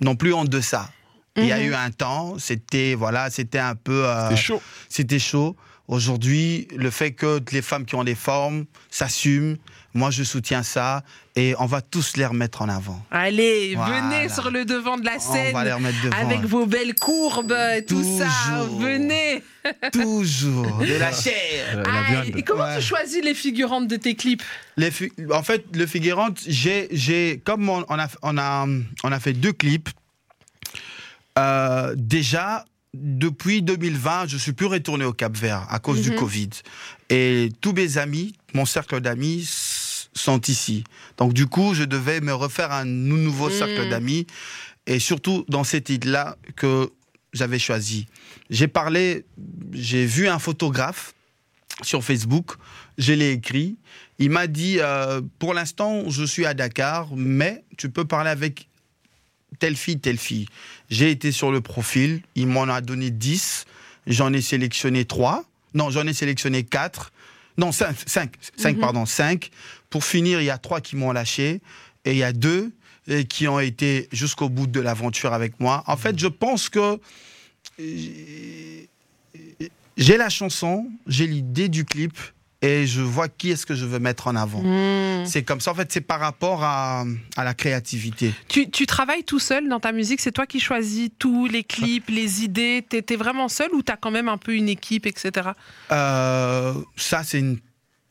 n'ont plus honte de ça. Il y a Mhm. eu un temps, c'était voilà, c'était un peu, euh, C'est chaud. c'était chaud. Aujourd'hui, le fait que les femmes qui ont des formes s'assument, moi je soutiens ça et on va tous les remettre en avant. Allez, Voilà. venez sur le devant de la On scène. va les remettre devant. Avec vos belles courbes, tout ça, venez. Toujours de la chair. Euh, la Aïe. viande. Et comment Ouais. tu choisis les figurantes de tes clips Les en fait, le figurante, j'ai, j'ai, comme on, on a, on a, on a fait deux clips. Euh, déjà, depuis 2020, je suis plus retourné au Cap Vert à cause du Mhm. Covid. Et tous mes amis, mon cercle d'amis, sont ici. Donc du coup, je devais me refaire un nou- nouveau cercle Mhm. d'amis. Et surtout dans cette île-là que j'avais choisi. J'ai parlé, j'ai vu un photographe sur Facebook, je l'ai écrit. Il m'a dit, euh, pour l'instant, je suis à Dakar, mais tu peux parler avec telle fille, telle fille. J'ai été sur le profil, il m'en a donné 10, j'en ai sélectionné 3, non, j'en ai sélectionné 4, non, 5, 5, 5 Mhm. pardon, 5. Pour finir, il y a 3 qui m'ont lâché, et il y a 2 euh, qui ont été jusqu'au bout de l'aventure avec moi. En fait, je pense que euh, j'ai la chanson, j'ai l'idée du clip, et je vois qui est-ce que je veux mettre en avant. Hmm. C'est comme ça, en fait, c'est par rapport à, à la créativité. tu, tu travailles tout seul dans ta musique C'est toi qui choisis tous les clips, les idées T'es es vraiment seul ou t'as quand même un peu une équipe, etc. Euh, ça, c'est une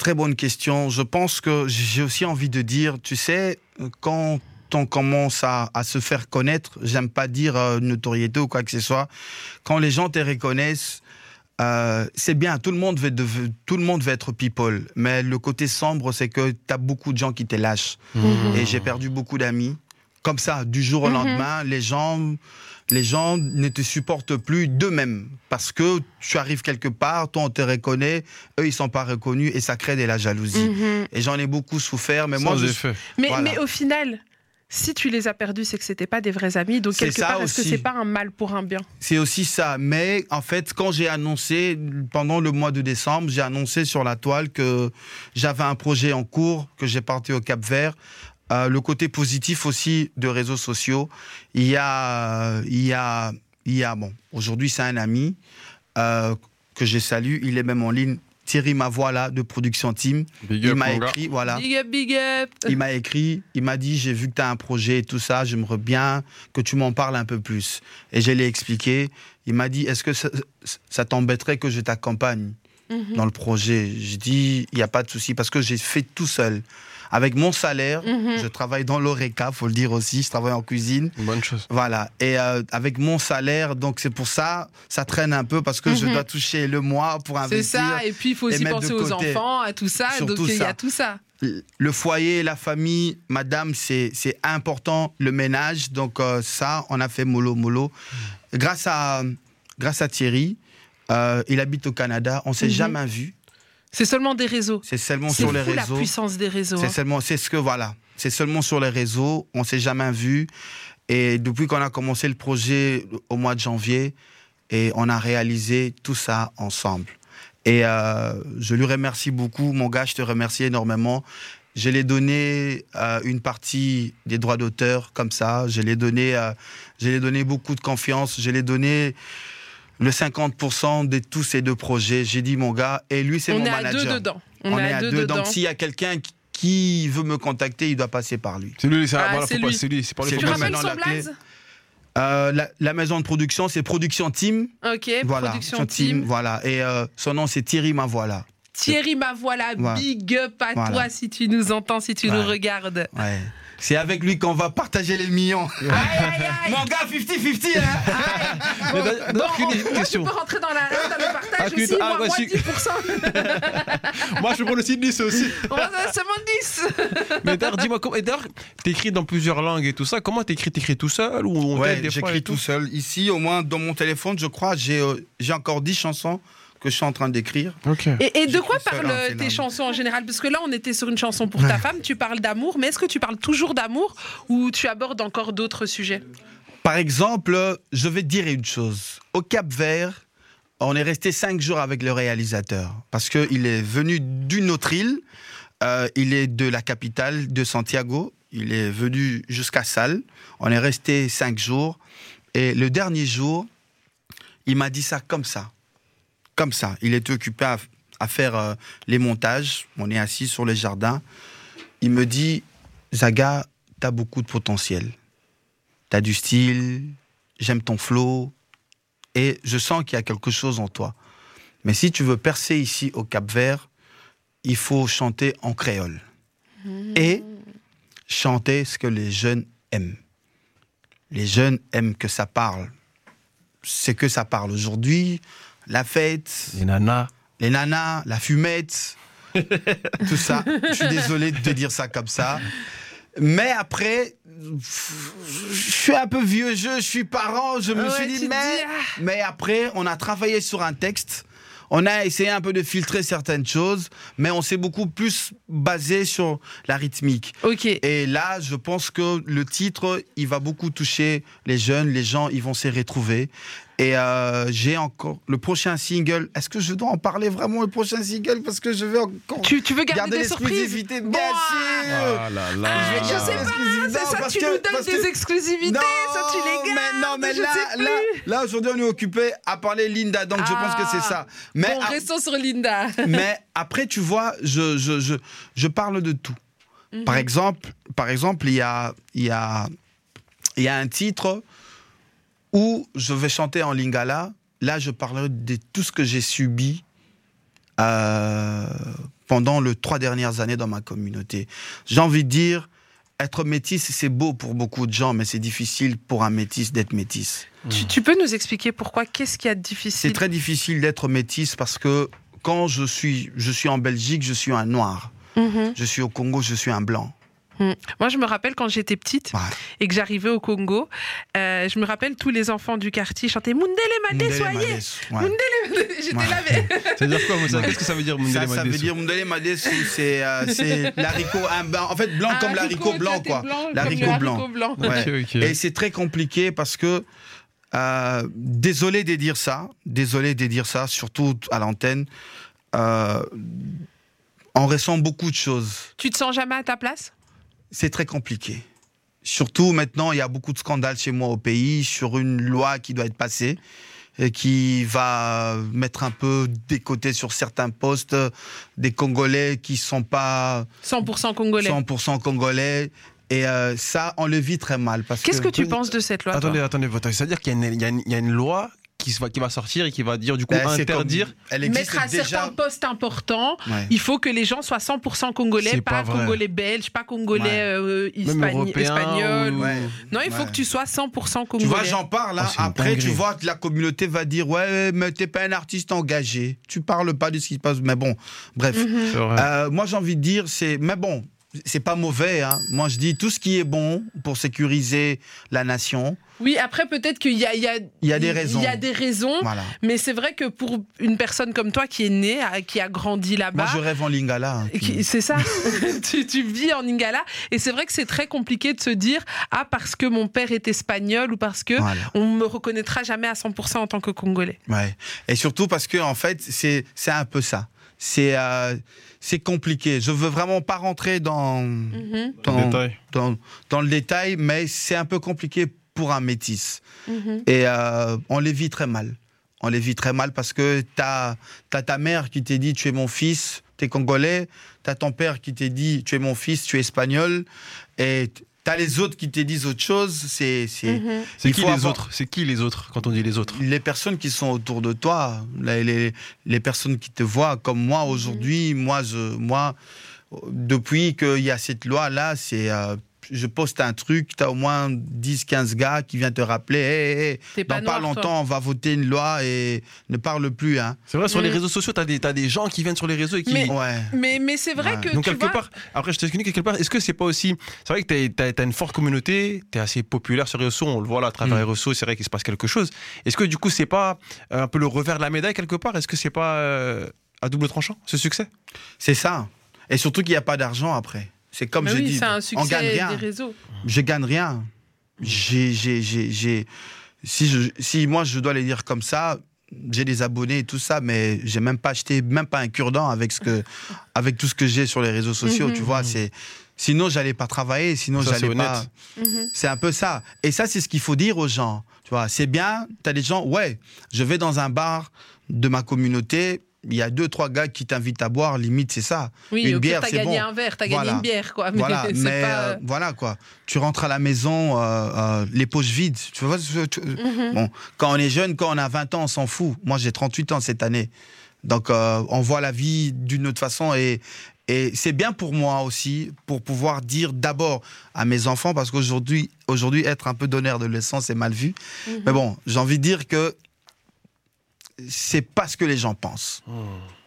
Très bonne question. Je pense que j'ai aussi envie de dire, tu sais, quand on commence à, à se faire connaître, j'aime pas dire euh, notoriété ou quoi que ce soit, quand les gens te reconnaissent, euh, c'est bien, tout le, monde veut dev- tout le monde veut être people, mais le côté sombre, c'est que tu as beaucoup de gens qui te lâchent. Mhm. Et j'ai perdu beaucoup d'amis. Comme ça, du jour au Mhm. lendemain, les gens, les gens ne te supportent plus d'eux-mêmes. Parce que tu arrives quelque part, toi on te reconnaît, eux ils sont pas reconnus et ça crée de la jalousie. Mhm. Et j'en ai beaucoup souffert, mais moi Sans je, effet. Mais, Voilà. mais au final, si tu les as perdus, c'est que c'était pas des vrais amis. Donc quelque part, est-ce que c'est pas un mal pour un bien? C'est aussi ça. Mais en fait, quand j'ai annoncé, pendant le mois de décembre, j'ai annoncé sur la toile que j'avais un projet en cours, que j'ai parti au Cap Vert. Euh, le côté positif aussi de réseaux sociaux, il y a, il y a, il y a bon, aujourd'hui c'est un ami euh, que je salue, il est même en ligne, Thierry Mavoila de Production Team. Big Il m'a écrit, voilà. Big up, big up Il m'a écrit, il m'a dit j'ai vu que tu as un projet et tout ça, j'aimerais bien que tu m'en parles un peu plus. Et je l'ai expliqué. Il m'a dit est-ce que ça, ça t'embêterait que je t'accompagne Mhm. dans le projet? J'ai dit il n'y a pas de souci parce que j'ai fait tout seul. Avec mon salaire, Mhm. je travaille dans l'ORECA, faut le dire aussi, je travaille en cuisine. Bonne chose. Voilà. Et euh, avec mon salaire, donc c'est pour ça, ça traîne un peu parce que je Mhm. dois toucher le mois pour C'est investir. ça, et puis il faut aussi penser aux côté. enfants, à tout ça. Surtout donc il y a tout ça. le foyer, la famille, madame, c'est c'est important. Le ménage, donc euh, ça, on a fait mollo mollo. Grâce à, grâce à Thierry, euh, il habite au Canada, on s'est Mhm. jamais vu. C'est seulement des réseaux. C'est seulement C'est sur fou les la réseaux. puissance des réseaux. C'est hein. seulement, c'est ce que voilà, c'est seulement sur les réseaux. On s'est jamais vu. Et depuis qu'on a commencé le projet au mois de janvier, et on a réalisé tout ça ensemble. Et euh, je lui remercie beaucoup, mon gars, je te remercie énormément. Je l'ai donné euh, une partie des droits d'auteur comme ça. Je l'ai donné, euh, je l'ai donné beaucoup de confiance. Je l'ai donné le 50% de tous ces deux projets. J'ai dit mon gars, et lui c'est On mon est à manager. deux dedans. On, On, est, est à deux. dedans. Donc s'il y a quelqu'un qui- qui veut me contacter, il doit passer par lui. C'est lui, c'est Ah, voilà, c'est lui. c'est lui. C'est pas lui. C'est faut Tu rappelles son blaze Euh, la, la maison de production, c'est Production Team. Ok, Voilà, production team. Voilà. Et euh, son nom, c'est Thierry Mavoila. Thierry, ma voilà, Voilà. big up à Voilà. toi si tu nous entends, si tu nous regardes. Ouais. C'est avec lui qu'on va partager les millions. Mon gars, 50-50, hein Mais d'ailleurs, Bon, d'ailleurs, on- une moi, question. tu peux rentrer dans, la, dans le partage Ah, aussi, ah, moi, bah, moi si. 10%. Moi, je prendre le site 10 aussi. On va seulement 10. Mais d'ailleurs, dis-moi, d'ailleurs, t'écris dans plusieurs langues et tout ça. Comment t'écris? T'écris tout seul ou on Ouais, j'écris tout? seul. Ici, au moins, dans mon téléphone, je crois, j'ai euh, j'ai encore 10 chansons que je suis en train d'écrire. Et, et de quoi parlent c'est tes chansons en général? Parce que là, on était sur une chanson pour ta femme, tu parles d'amour, mais est-ce que tu parles toujours d'amour ou tu abordes encore d'autres sujets? Par exemple, je vais te dire une chose. Au Cap Vert, on est resté cinq jours avec le réalisateur parce qu'il est venu d'une autre île. Euh, il est de la capitale de Santiago. Il est venu jusqu'à Salles. On est resté cinq jours. Et le dernier jour, il m'a dit ça comme ça. Comme ça. Il était occupé à, à faire euh, les montages. On est assis sur le jardin. Il me dit Zaga, t'as beaucoup de potentiel. T'as du style, j'aime ton flow, et je sens qu'il y a quelque chose en toi. Mais si tu veux percer ici au Cap Vert, il faut chanter en créole. Et chanter ce que les jeunes aiment. Les jeunes aiment que ça parle. C'est que ça parle aujourd'hui, la fête, Les nanas. les nanas, la fumette, tout ça. Je suis désolé de te dire ça comme ça. Mais après, je suis un peu vieux jeu, je suis parent, je me Ouais, suis dit, mais, dis, ah. mais après, on a travaillé sur un texte, on a essayé un peu de filtrer certaines choses, mais on s'est beaucoup plus basé sur la rythmique. Ok. Et là, je pense que le titre, il va beaucoup toucher les jeunes, les gens, ils vont s'y retrouver. Et euh, j'ai encore le prochain single. Est-ce que je dois en parler vraiment le prochain single? Parce que je vais encore Tu, tu veux garder, des surprises? l'exclusivité, bien sûr. Ah là là. Je vais je garder sais pas, l'exclusivité. c'est ça, parce tu que- nous donnes des que- exclusivités, ça tu les gardes. mais non, mais je là, sais plus. là, là aujourd'hui, on est occupé à parler Linda, donc je pense que c'est ça. Mais, bon, a- restons sur Linda. mais après, tu vois, je, je, je, je parle de tout. Mhm. Par exemple, par exemple, il y a, il y a, il y a un titre où je vais chanter en lingala. Là, je parlerai de tout ce que j'ai subi euh, pendant les trois dernières années dans ma communauté. J'ai envie de dire, être métis, c'est beau pour beaucoup de gens, mais c'est difficile pour un métis d'être métis. Tu, tu peux nous expliquer pourquoi Qu'est-ce qu'il y a de C'est difficile très difficile d'être métis parce que quand je suis, je suis en Belgique, je suis un noir. Mhm. Je suis au Congo, je suis un blanc. Mm. Moi, je me rappelle quand j'étais petite Ouais. et que j'arrivais au Congo, euh, je me rappelle tous les enfants du quartier chantaient Mundele Made soyez Mades, ouais. Mundele J'étais Ouais. là, mais. Ça veut dire quoi, Moussa Qu'est-ce que ça veut dire, Mundele Ça, ça veut dire Mundele Mades, c'est euh, c'est l'haricot, un blanc- en fait blanc Un comme l'haricot haricot, blanc, quoi. blanc comme L'haricot le blanc. blanc. Ouais. Ok, ok. Et c'est très compliqué parce que, euh, désolé de dire ça, désolé de dire ça, surtout à l'antenne, euh, on ressent beaucoup de choses. Tu te sens jamais à ta place? C'est très compliqué. Surtout maintenant, il y a beaucoup de scandales chez moi au pays sur une loi qui doit être passée et qui va mettre un peu des côtés sur certains postes des Congolais qui sont pas 100% congolais. 100% congolais. Et euh, ça, on le vit très mal. Qu'est-ce que tu penses de cette loi Attendez, attendez, attendez, c'est-à-dire qu'il y a une loi qui, va, qui va sortir et qui va dire du coup Ben, c'est comme- interdire. elle Mettre à déjà. certains postes importants, Ouais. il faut que les gens soient 100% congolais, pas, pas congolais belge, pas congolais Ouais. euh, Même hispani- européen espagnol. ou- Ouais. Non, il faut Ouais. que tu sois 100% Tu congolais. vois, j'en parle. hein. Oh, Après, tu vois que la communauté va dire Ouais, mais t'es pas un artiste engagé. Tu parles pas de ce qui se passe. Mais bon, bref. Mhm. Euh, moi, j'ai envie de dire c'est. Mais bon, c'est pas mauvais. hein. Moi, je dis tout ce qui est bon pour sécuriser la nation. Oui, après, peut-être qu'il y a, il y, a, Il y a des raisons. Il y a des raisons, Voilà. mais c'est vrai que pour une personne comme toi qui est née, qui a grandi Moi, là-bas, je rêve en lingala. hein. c'est ça, tu, tu vis en Lingala, et c'est vrai que c'est très compliqué de se dire ah parce que mon père est espagnol ou parce que Voilà. on me reconnaîtra jamais à 100% en tant que congolais. Ouais. Et surtout parce que en fait, c'est c'est un peu ça. C'est euh, c'est compliqué. Je veux vraiment pas rentrer dans Mhm, dans, Détail. dans, dans le détail, mais c'est un peu compliqué pour un métis. mhm. Et euh, on les vit très mal. On les vit très mal parce que tu as, ta mère qui t'a dit tu es mon fils, tu es congolais. Tu as ton père qui t'a dit tu es mon fils, tu es espagnol. Et tu as les autres qui te disent autre chose. C'est c'est- Mhm. C'est il qui les avoir- autres? C'est qui les autres quand on dit les autres? Les personnes qui sont autour de toi, les, les, les personnes qui te voient, comme moi aujourd'hui, moi, je, moi, depuis qu'il y a cette loi-là, c'est. euh, je poste un truc, tu as au moins 10-15 gars qui viennent te rappeler hey, dans pas pas noir, toi. longtemps, on va voter une loi et ne parle plus. Hein. C'est vrai, sur les Mm. réseaux sociaux, t'as des, t'as des gens qui viennent sur les réseaux et qui. Mais- Ouais. Mais, mais c'est vrai Ouais. que Donc tu quelque vois, part, après je t'explique quelque part, est-ce que c'est pas aussi, c'est vrai que t'as as, une forte communauté, t'es assez populaire sur les réseaux, on le voit là à travers Mm. les réseaux, c'est vrai qu'il se passe quelque chose. Est-ce que du coup c'est pas euh, un peu le revers de la médaille quelque part? Est-ce que c'est pas euh, à double tranchant ce succès? C'est ça. Et surtout qu'il n'y a pas d'argent après. C'est comme Mais je oui, dis, un on gagne rien. des réseaux. je gagne rien. J'ai, j'ai, j'ai, j'ai- si, je, si moi je dois les dire comme ça, j'ai des abonnés et tout ça, mais j'ai même pas acheté, même pas un cure-dent avec ce que, avec tout ce que j'ai sur les réseaux sociaux, Mhm. tu vois. C'est, sinon j'allais pas travailler, sinon Ça, c'est j'allais pas. honnête. Mhm. C'est un peu ça. Et ça, c'est ce qu'il faut dire aux gens. Tu vois, c'est bien. T'as des gens, ouais, je vais dans un bar de ma communauté. Il y a deux, trois gars qui t'invitent à boire, limite, c'est ça. Oui, Une bière, t'as c'est gagné bon. un verre, t'as Voilà. gagné une bière, quoi. Mais voilà, c'est mais pas. euh, voilà quoi. Tu rentres à la maison, euh, euh, les poches vides. Tu vois, tu- Mhm. bon, quand on est jeune, quand on a 20 ans, on s'en fout. Moi, j'ai 38 ans cette année. Donc, euh, on voit la vie d'une autre façon et, et c'est bien pour moi aussi, pour pouvoir dire d'abord à mes enfants, parce qu'aujourd'hui, aujourd'hui, être un peu donneur de leçons, c'est mal vu. Mhm. Mais bon, j'ai envie de dire que c'est pas ce que les gens pensent. Mhm.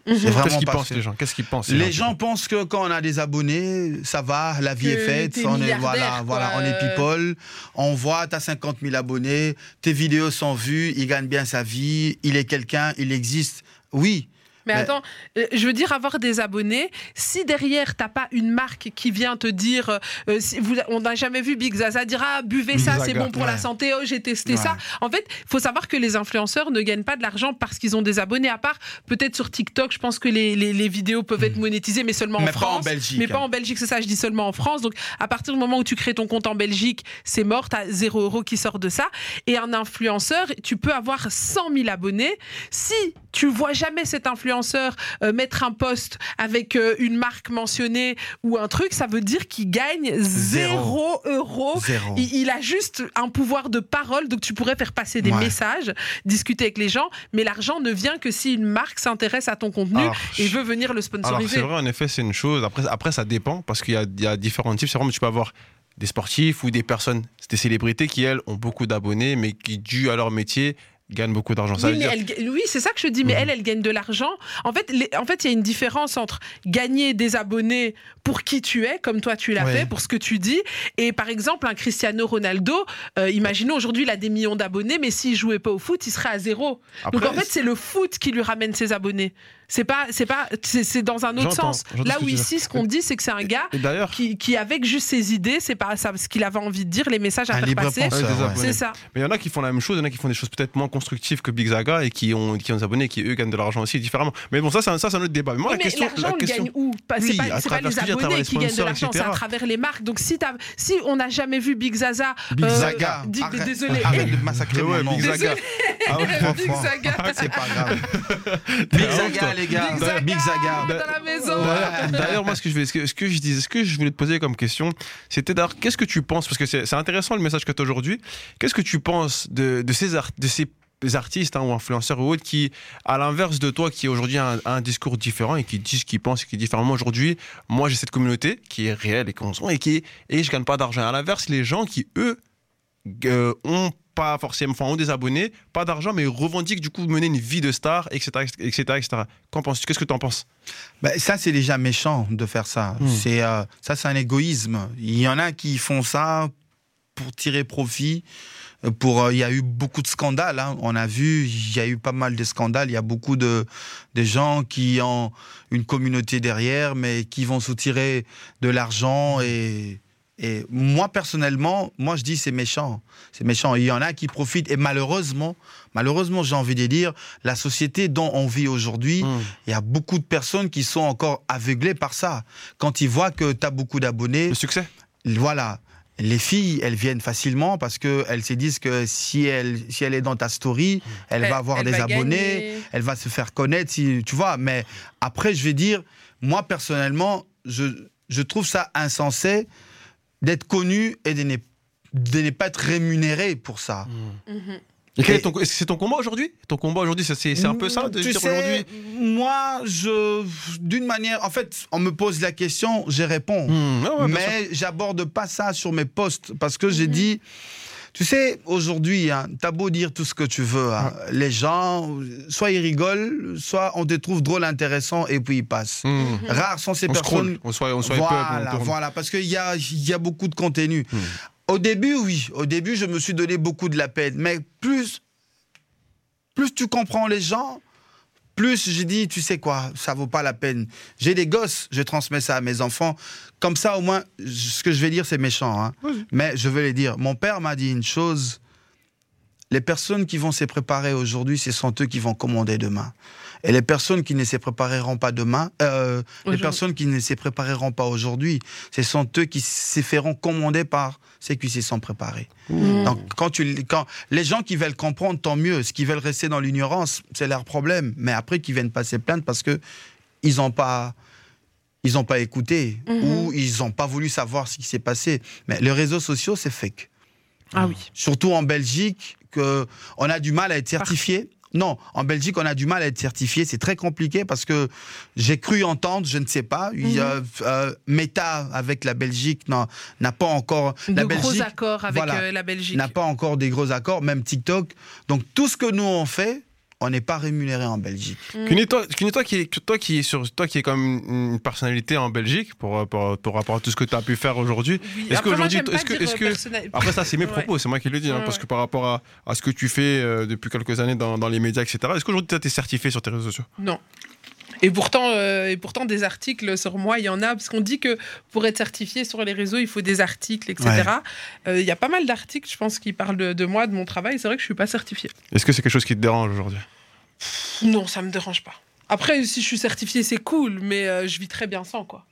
C'est Qu'est-ce vraiment qu'ils pas pensent ce- les gens Qu'est-ce qu'ils pensent les gens pensent que quand on a des abonnés, ça va, la vie Que est faite, on est voilà, voilà, on est people, on voit t'as 50 000 abonnés, tes vidéos sont vues, il gagne bien sa vie, il est quelqu'un, il existe. Oui, Mais Mais- attends, euh, je veux dire avoir des abonnés. Si derrière t'as pas une marque qui vient te dire, euh, euh, si vous, on n'a jamais vu Big Zaza dire ah buvez ça, c'est bon pour la santé. Oh j'ai testé Ouais. ça. En fait, faut savoir que les influenceurs ne gagnent pas de l'argent parce qu'ils ont des abonnés. À part peut-être sur TikTok, je pense que les, les- les vidéos peuvent être monétisées, mais seulement Mais en pas France. en Belgique, Mais pas en Belgique, c'est ça. Je dis seulement en France. Donc à partir du moment où tu crées ton compte en Belgique, c'est mort. T'as zéro euro qui sort de ça. Et un influenceur, tu peux avoir 100 000 abonnés. Si tu vois jamais cet influenceur influenceur euh, mettre un post avec euh, une marque mentionnée ou un truc, ça veut dire qu'il gagne zéro euro. Zéro. Il, il a juste un pouvoir de parole, donc tu pourrais faire passer des Ouais. messages, discuter avec les gens, mais l'argent ne vient que si une marque s'intéresse à ton contenu Alors, et veut venir le Alors, sponsoriser. c'est vrai, en effet, c'est une chose. Après, après ça dépend parce qu'il y a, il y a différents types. C'est vraiment, tu peux avoir des sportifs ou des personnes, des célébrités qui, elles, ont beaucoup d'abonnés, mais qui, dû à leur métier, gagnent beaucoup d'argent. Oui, dire- elle oui, c'est ça que je dis, mais Mhm. elle, elle gagne de l'argent. En fait, les- en fait, il y a une différence entre gagner des abonnés pour qui tu es, comme toi tu l'as Ouais. fait, pour ce que tu dis, et par exemple un Cristiano Ronaldo. euh, imaginons aujourd'hui il a des millions d'abonnés, mais s'il jouait pas au foot, il serait à zéro. Après, Donc en fait, c'est le foot qui lui ramène ses abonnés. C'est pas, c'est pas, c'est c'est dans un autre sens. Là où ici, ce qu'on dit, c'est que c'est un gars qui, qui avec juste ses idées, c'est pas ça, ce qu'il avait envie de dire, les messages à Un faire passer. Ouais. C'est ça. Mais il y en a qui font la même chose, il y en a qui font des choses peut-être moins constructives que Big Zaga et qui ont, qui ont des abonnés qui, eux, gagnent de l'argent aussi différemment. Mais bon, ça, c'est un, ça, c'est un autre débat. Mais moi, Oui, la mais question. l'argent, question... gagne où? Pas- Oui, C'est pas, c'est pas travers- les abonnés les qui gagnent de l'argent, c'est à travers les marques. Donc si, t'as- si on n'a jamais vu Big Zaza, Big euh, Zaga. désolé, Arrête de massacrer. Big Zaga. Ah Big. Zaga. C'est pas grave. Big Zaga, les gars. Big Zaga, Big Zaga. dans la maison. D'ailleurs- D'ailleurs, moi, ce que je vais, ce que, ce que je disais, ce que je voulais te poser comme question, c'était d'ailleurs, qu'est-ce que tu penses, parce que c'est intéressant le message que tu as aujourd'hui, qu'est-ce que tu penses de, de ces, art- de ces artistes hein, ou influenceurs ou autres qui, à l'inverse de toi, qui aujourd'hui a un, discours différent et qui disent ce qu'ils pensent et qui disent différemment aujourd'hui, moi j'ai cette communauté qui est réelle et qu'on sent et qui et je gagne pas d'argent. À l'inverse, les gens qui eux euh, ont pas forcément, enfin ont des abonnés, pas d'argent, mais revendiquent du coup mener une vie de star, etc., etc., etc. Qu'en penses-tu? Qu'est-ce que tu en penses? Ben, ça, c'est déjà méchant de faire ça. Hmm. C'est euh, ça, c'est un égoïsme. Il y en a qui font ça pour tirer profit. euh, Pour, euh, il y a eu beaucoup de scandales. hein. On a vu, il y a eu pas mal de scandales. Il y a beaucoup de, de gens qui ont une communauté derrière, mais qui vont soutirer de l'argent. Et, et moi, personnellement, moi, je dis c'est méchant. C'est méchant. Il y en a qui profitent. Et malheureusement, malheureusement, j'ai envie de dire, la société dont on vit aujourd'hui, Hmm. il y a beaucoup de personnes qui sont encore aveuglées par ça. Quand ils voient que tu as beaucoup d'abonnés, Le succès? voilà. Les filles, elles viennent facilement parce qu'elles se disent que si elle, si elle est dans ta story, elle, Elle- va avoir elle des va abonnés, gagner. elle va se faire connaître, si, tu vois. Mais après, je vais dire, moi personnellement, je, je trouve ça insensé d'être connu et de ne, de ne pas être rémunéré pour ça. Et Et- ton, que c'est ton combat aujourd'hui? Ton combat aujourd'hui, c'est, un peu ça de Tu dire sais, aujourd'hui moi, je, d'une manière, en fait, on me pose la question, j'y réponds. Ah ouais, sûr. mais j'aborde pas ça sur mes posts parce que j'ai dit, tu sais, aujourd'hui, hein, t'as beau dire tout ce que tu veux, hein, les gens, soit ils rigolent, soit on te trouve drôle, intéressant et puis ils passent. Hmm. Rares sont ces On personnes. scroll, on soit, on soit voilà, voilà, parce qu'il y a, il y a beaucoup de contenu. Hmm. Au début, oui, au début, je me suis donné beaucoup de la peine, mais plus, plus tu comprends les gens, plus j'ai dit, tu sais quoi, ça vaut pas la peine. J'ai des gosses, je transmets ça à mes enfants. Comme ça, au moins, ce que je vais dire, c'est méchant, hein. mais je veux les dire. Mon père m'a dit une chose. Les personnes qui vont se préparer aujourd'hui, ce sont eux qui vont commander demain. Et les personnes qui ne se prépareront pas demain, euh, les personnes qui ne se prépareront pas aujourd'hui, ce sont eux qui se feront commander par ceux qui s'y sont préparés. Mhm. Donc, quand, tu, quand les gens qui veulent comprendre, tant mieux. Ceux qui veulent rester dans l'ignorance, c'est leur problème. Mais après, qui viennent pas se plaindre parce que ils n'ont pas, ils n'ont pas écouté Mhm. ou ils n'ont pas voulu savoir ce qui s'est passé. Mais les réseaux sociaux, c'est fake. Ah oui. Surtout en Belgique, que on a du mal à être certifié. Non, en Belgique, on a du mal à être certifié. C'est très compliqué parce que j'ai cru entendre, je ne sais pas, il y a, euh, Meta avec la Belgique n'a pas encore. De la gros Belgique accords avec voilà, euh, la Belgique. n'a pas encore des gros accords, même TikTok. Donc tout ce que nous on fait, on n'est pas rémunéré en Belgique. Cuny, toi, Cuny, toi qui, est- toi qui est sur, toi qui est comme une personnalité en Belgique pour, pour, pour rapport à tout ce que tu as pu faire aujourd'hui. Oui. Est-ce qu'aujourd'hui, est-ce que, euh, que, personnel- après ça, c'est mes Ouais. propos, c'est moi qui le dis, hein, Ouais, parce ouais. que par rapport à, à ce que tu fais euh, depuis quelques années dans, dans les médias, etc. Est-ce qu'aujourd'hui, tu es certifié sur tes réseaux sociaux? Non. Et pourtant, euh, et pourtant, des articles sur moi, il y en a, parce qu'on dit que pour être certifié sur les réseaux, il faut des articles, etc. Euh, Il y a pas mal d'articles, je pense, qui parlent de, de moi, de mon travail. C'est vrai que je suis pas certifiée. Est-ce que c'est quelque chose qui te dérange aujourd'hui? Non, ça me dérange pas. Après, si je suis certifiée, c'est cool, mais euh, je vis très bien sans, quoi.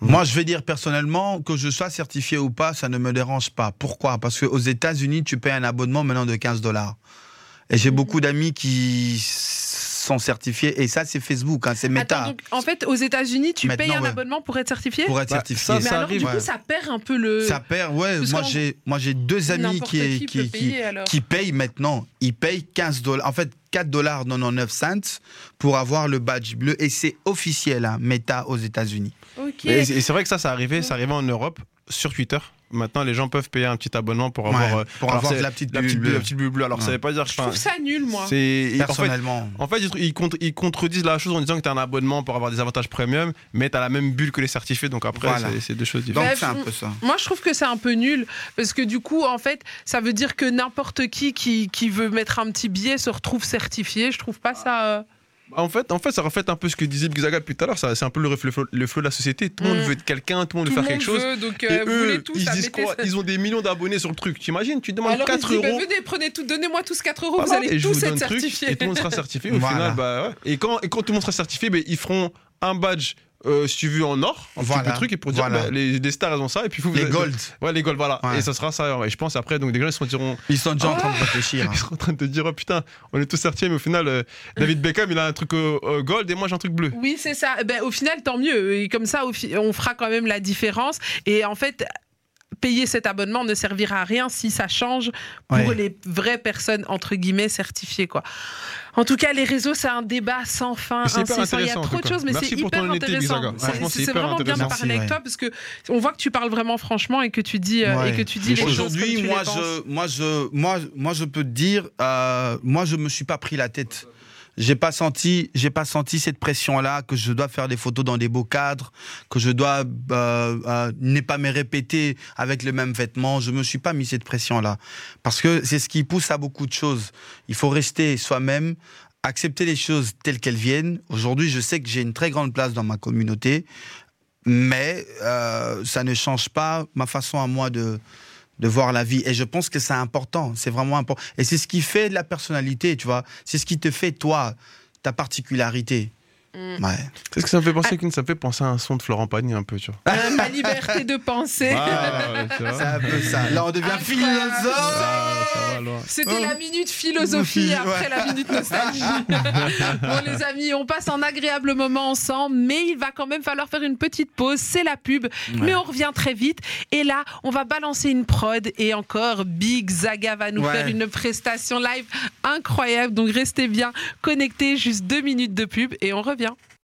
Moi, je vais dire personnellement que je sois certifié ou pas, ça ne me dérange pas. Pourquoi? Parce qu'aux États-Unis, tu payes un abonnement maintenant de 15 dollars. Et j'ai beaucoup d'amis qui sont certifiés. Et ça, c'est Facebook, hein, c'est Meta. Attends, donc, en fait, aux États-Unis, tu Maintenant, payes un ouais. abonnement pour être certifié pour être Bah, certifié. ça, Mais alors, arrive, du coup, ouais. ça perd un peu le. Ça perd, ouais. Parce Moi, j'ai, moi, j'ai deux amis qui, qui qui, payer, alors. qui payent maintenant. Ils payent 15 dollars. En fait, 4 dollars 99 cents pour avoir le badge bleu. Et c'est officiel, hein, Meta aux États-Unis. Ok. Et c'est et c'est vrai que ça, ça arrivait, ça arrivait en Europe sur Twitter. Maintenant, les gens peuvent payer un petit abonnement pour avoir, Ouais, euh, pour avoir la petite la bulle petite, bleue. la petite bulle bleue. Alors, ça Ouais. veut pas dire. Je trouve ça nul, moi. En fait, Personnellement. en fait, ils, ils contre- ils contredisent la chose en disant que tu as un abonnement pour avoir des avantages premium, mais tu as la même bulle que les certifiés. Donc après, Voilà. c'est- deux choses différentes. C'est un je- peu ça. Moi, je trouve que c'est un peu nul parce que du coup, en fait, ça veut dire que n'importe qui, qui qui veut mettre un petit billet se retrouve certifié. Je trouve pas ça. En fait, en fait, ça reflète un peu ce que disait Bigzaga depuis tout à l'heure. ça- C'est un peu le, reflet- le flot de la société. Tout le monde Mm. veut être quelqu'un, tout le monde Tout veut faire monde quelque chose. donc Et euh, eux, tous ils disent quoi? ça. Ils ont des millions d'abonnés sur le truc. T'imagines Tu demandes Alors, ils 4 se disent, bah, euros. venez, prenez tout, donnez-moi tous 4 euros, Voilà, vous allez vous tous être certifiés. et tout le monde sera certifié. Au Voilà. final, bah, ouais. et, quand, et quand tout le monde sera certifié, bah, ils feront un badge, euh, si tu veux, en or, un petit Voilà. peu de truc, et pour dire, Voilà. bah, les, les stars, elles ont ça, et puis vous, vous Les êtes- gold. Ouais, les gold, voilà. Ouais. Et ça sera ça. ouais. Et je pense après, donc des gens, ils se diront, Ils sont déjà en train de Ah. réfléchir. hein. ils seront en train de te dire, oh putain, on est tous certifiés, mais au final, euh, David Beckham, il a un truc euh, gold, et moi, j'ai un truc bleu. Oui, c'est ça. Ben, au final, tant mieux. Et comme ça, on fera quand même la différence. Et en fait, payer cet abonnement ne servira à rien si ça change pour Ouais. les vraies personnes, entre guillemets, certifiées. Quoi. En tout cas, les réseaux, c'est un débat sans fin, incessant. Il y a trop de choses, mais c'est hyper intéressant. C'est- vraiment bien de parler avec toi parce que on voit que tu parles vraiment franchement et que tu dis, euh, Ouais. et que tu dis les choses Aujourd'hui, moi, je, moi, je, moi, moi, je peux te dire, euh, moi, je me suis pas pris la tête. J'ai pas senti, j'ai pas senti cette pression-là que je dois faire des photos dans des beaux cadres, que je dois euh, euh, ne pas me répéter avec le même vêtement. Je me suis pas mis cette pression-là parce que c'est ce qui pousse à beaucoup de choses. Il faut rester soi-même, accepter les choses telles qu'elles viennent. Aujourd'hui, je sais que j'ai une très grande place dans ma communauté, mais euh, ça ne change pas ma façon à moi de de voir la vie. Et je pense que c'est important, c'est vraiment important. Et c'est ce qui fait de la personnalité, tu vois. C'est ce qui te fait, toi, ta particularité. Mm. Ouais. C'est ce que ça me fait penser, Kin, ça me fait penser à un son de Florent Pagny un peu, tu vois. Euh, ma liberté de penser. Ah, ouais, tu vois. C'est un peu ça. Là, on devient Incroyable. philosophe. Ah. C'était Oh. la minute philosophie Ouais. après la minute nostalgie. bon les amis, on passe un agréable moment ensemble, mais il va quand même falloir faire une petite pause. C'est la pub, mais on revient très vite. Et là, on va balancer une prod et encore Big Zaga va nous Ouais. faire une prestation live incroyable. Donc restez bien connectés, juste deux minutes de pub et on revient.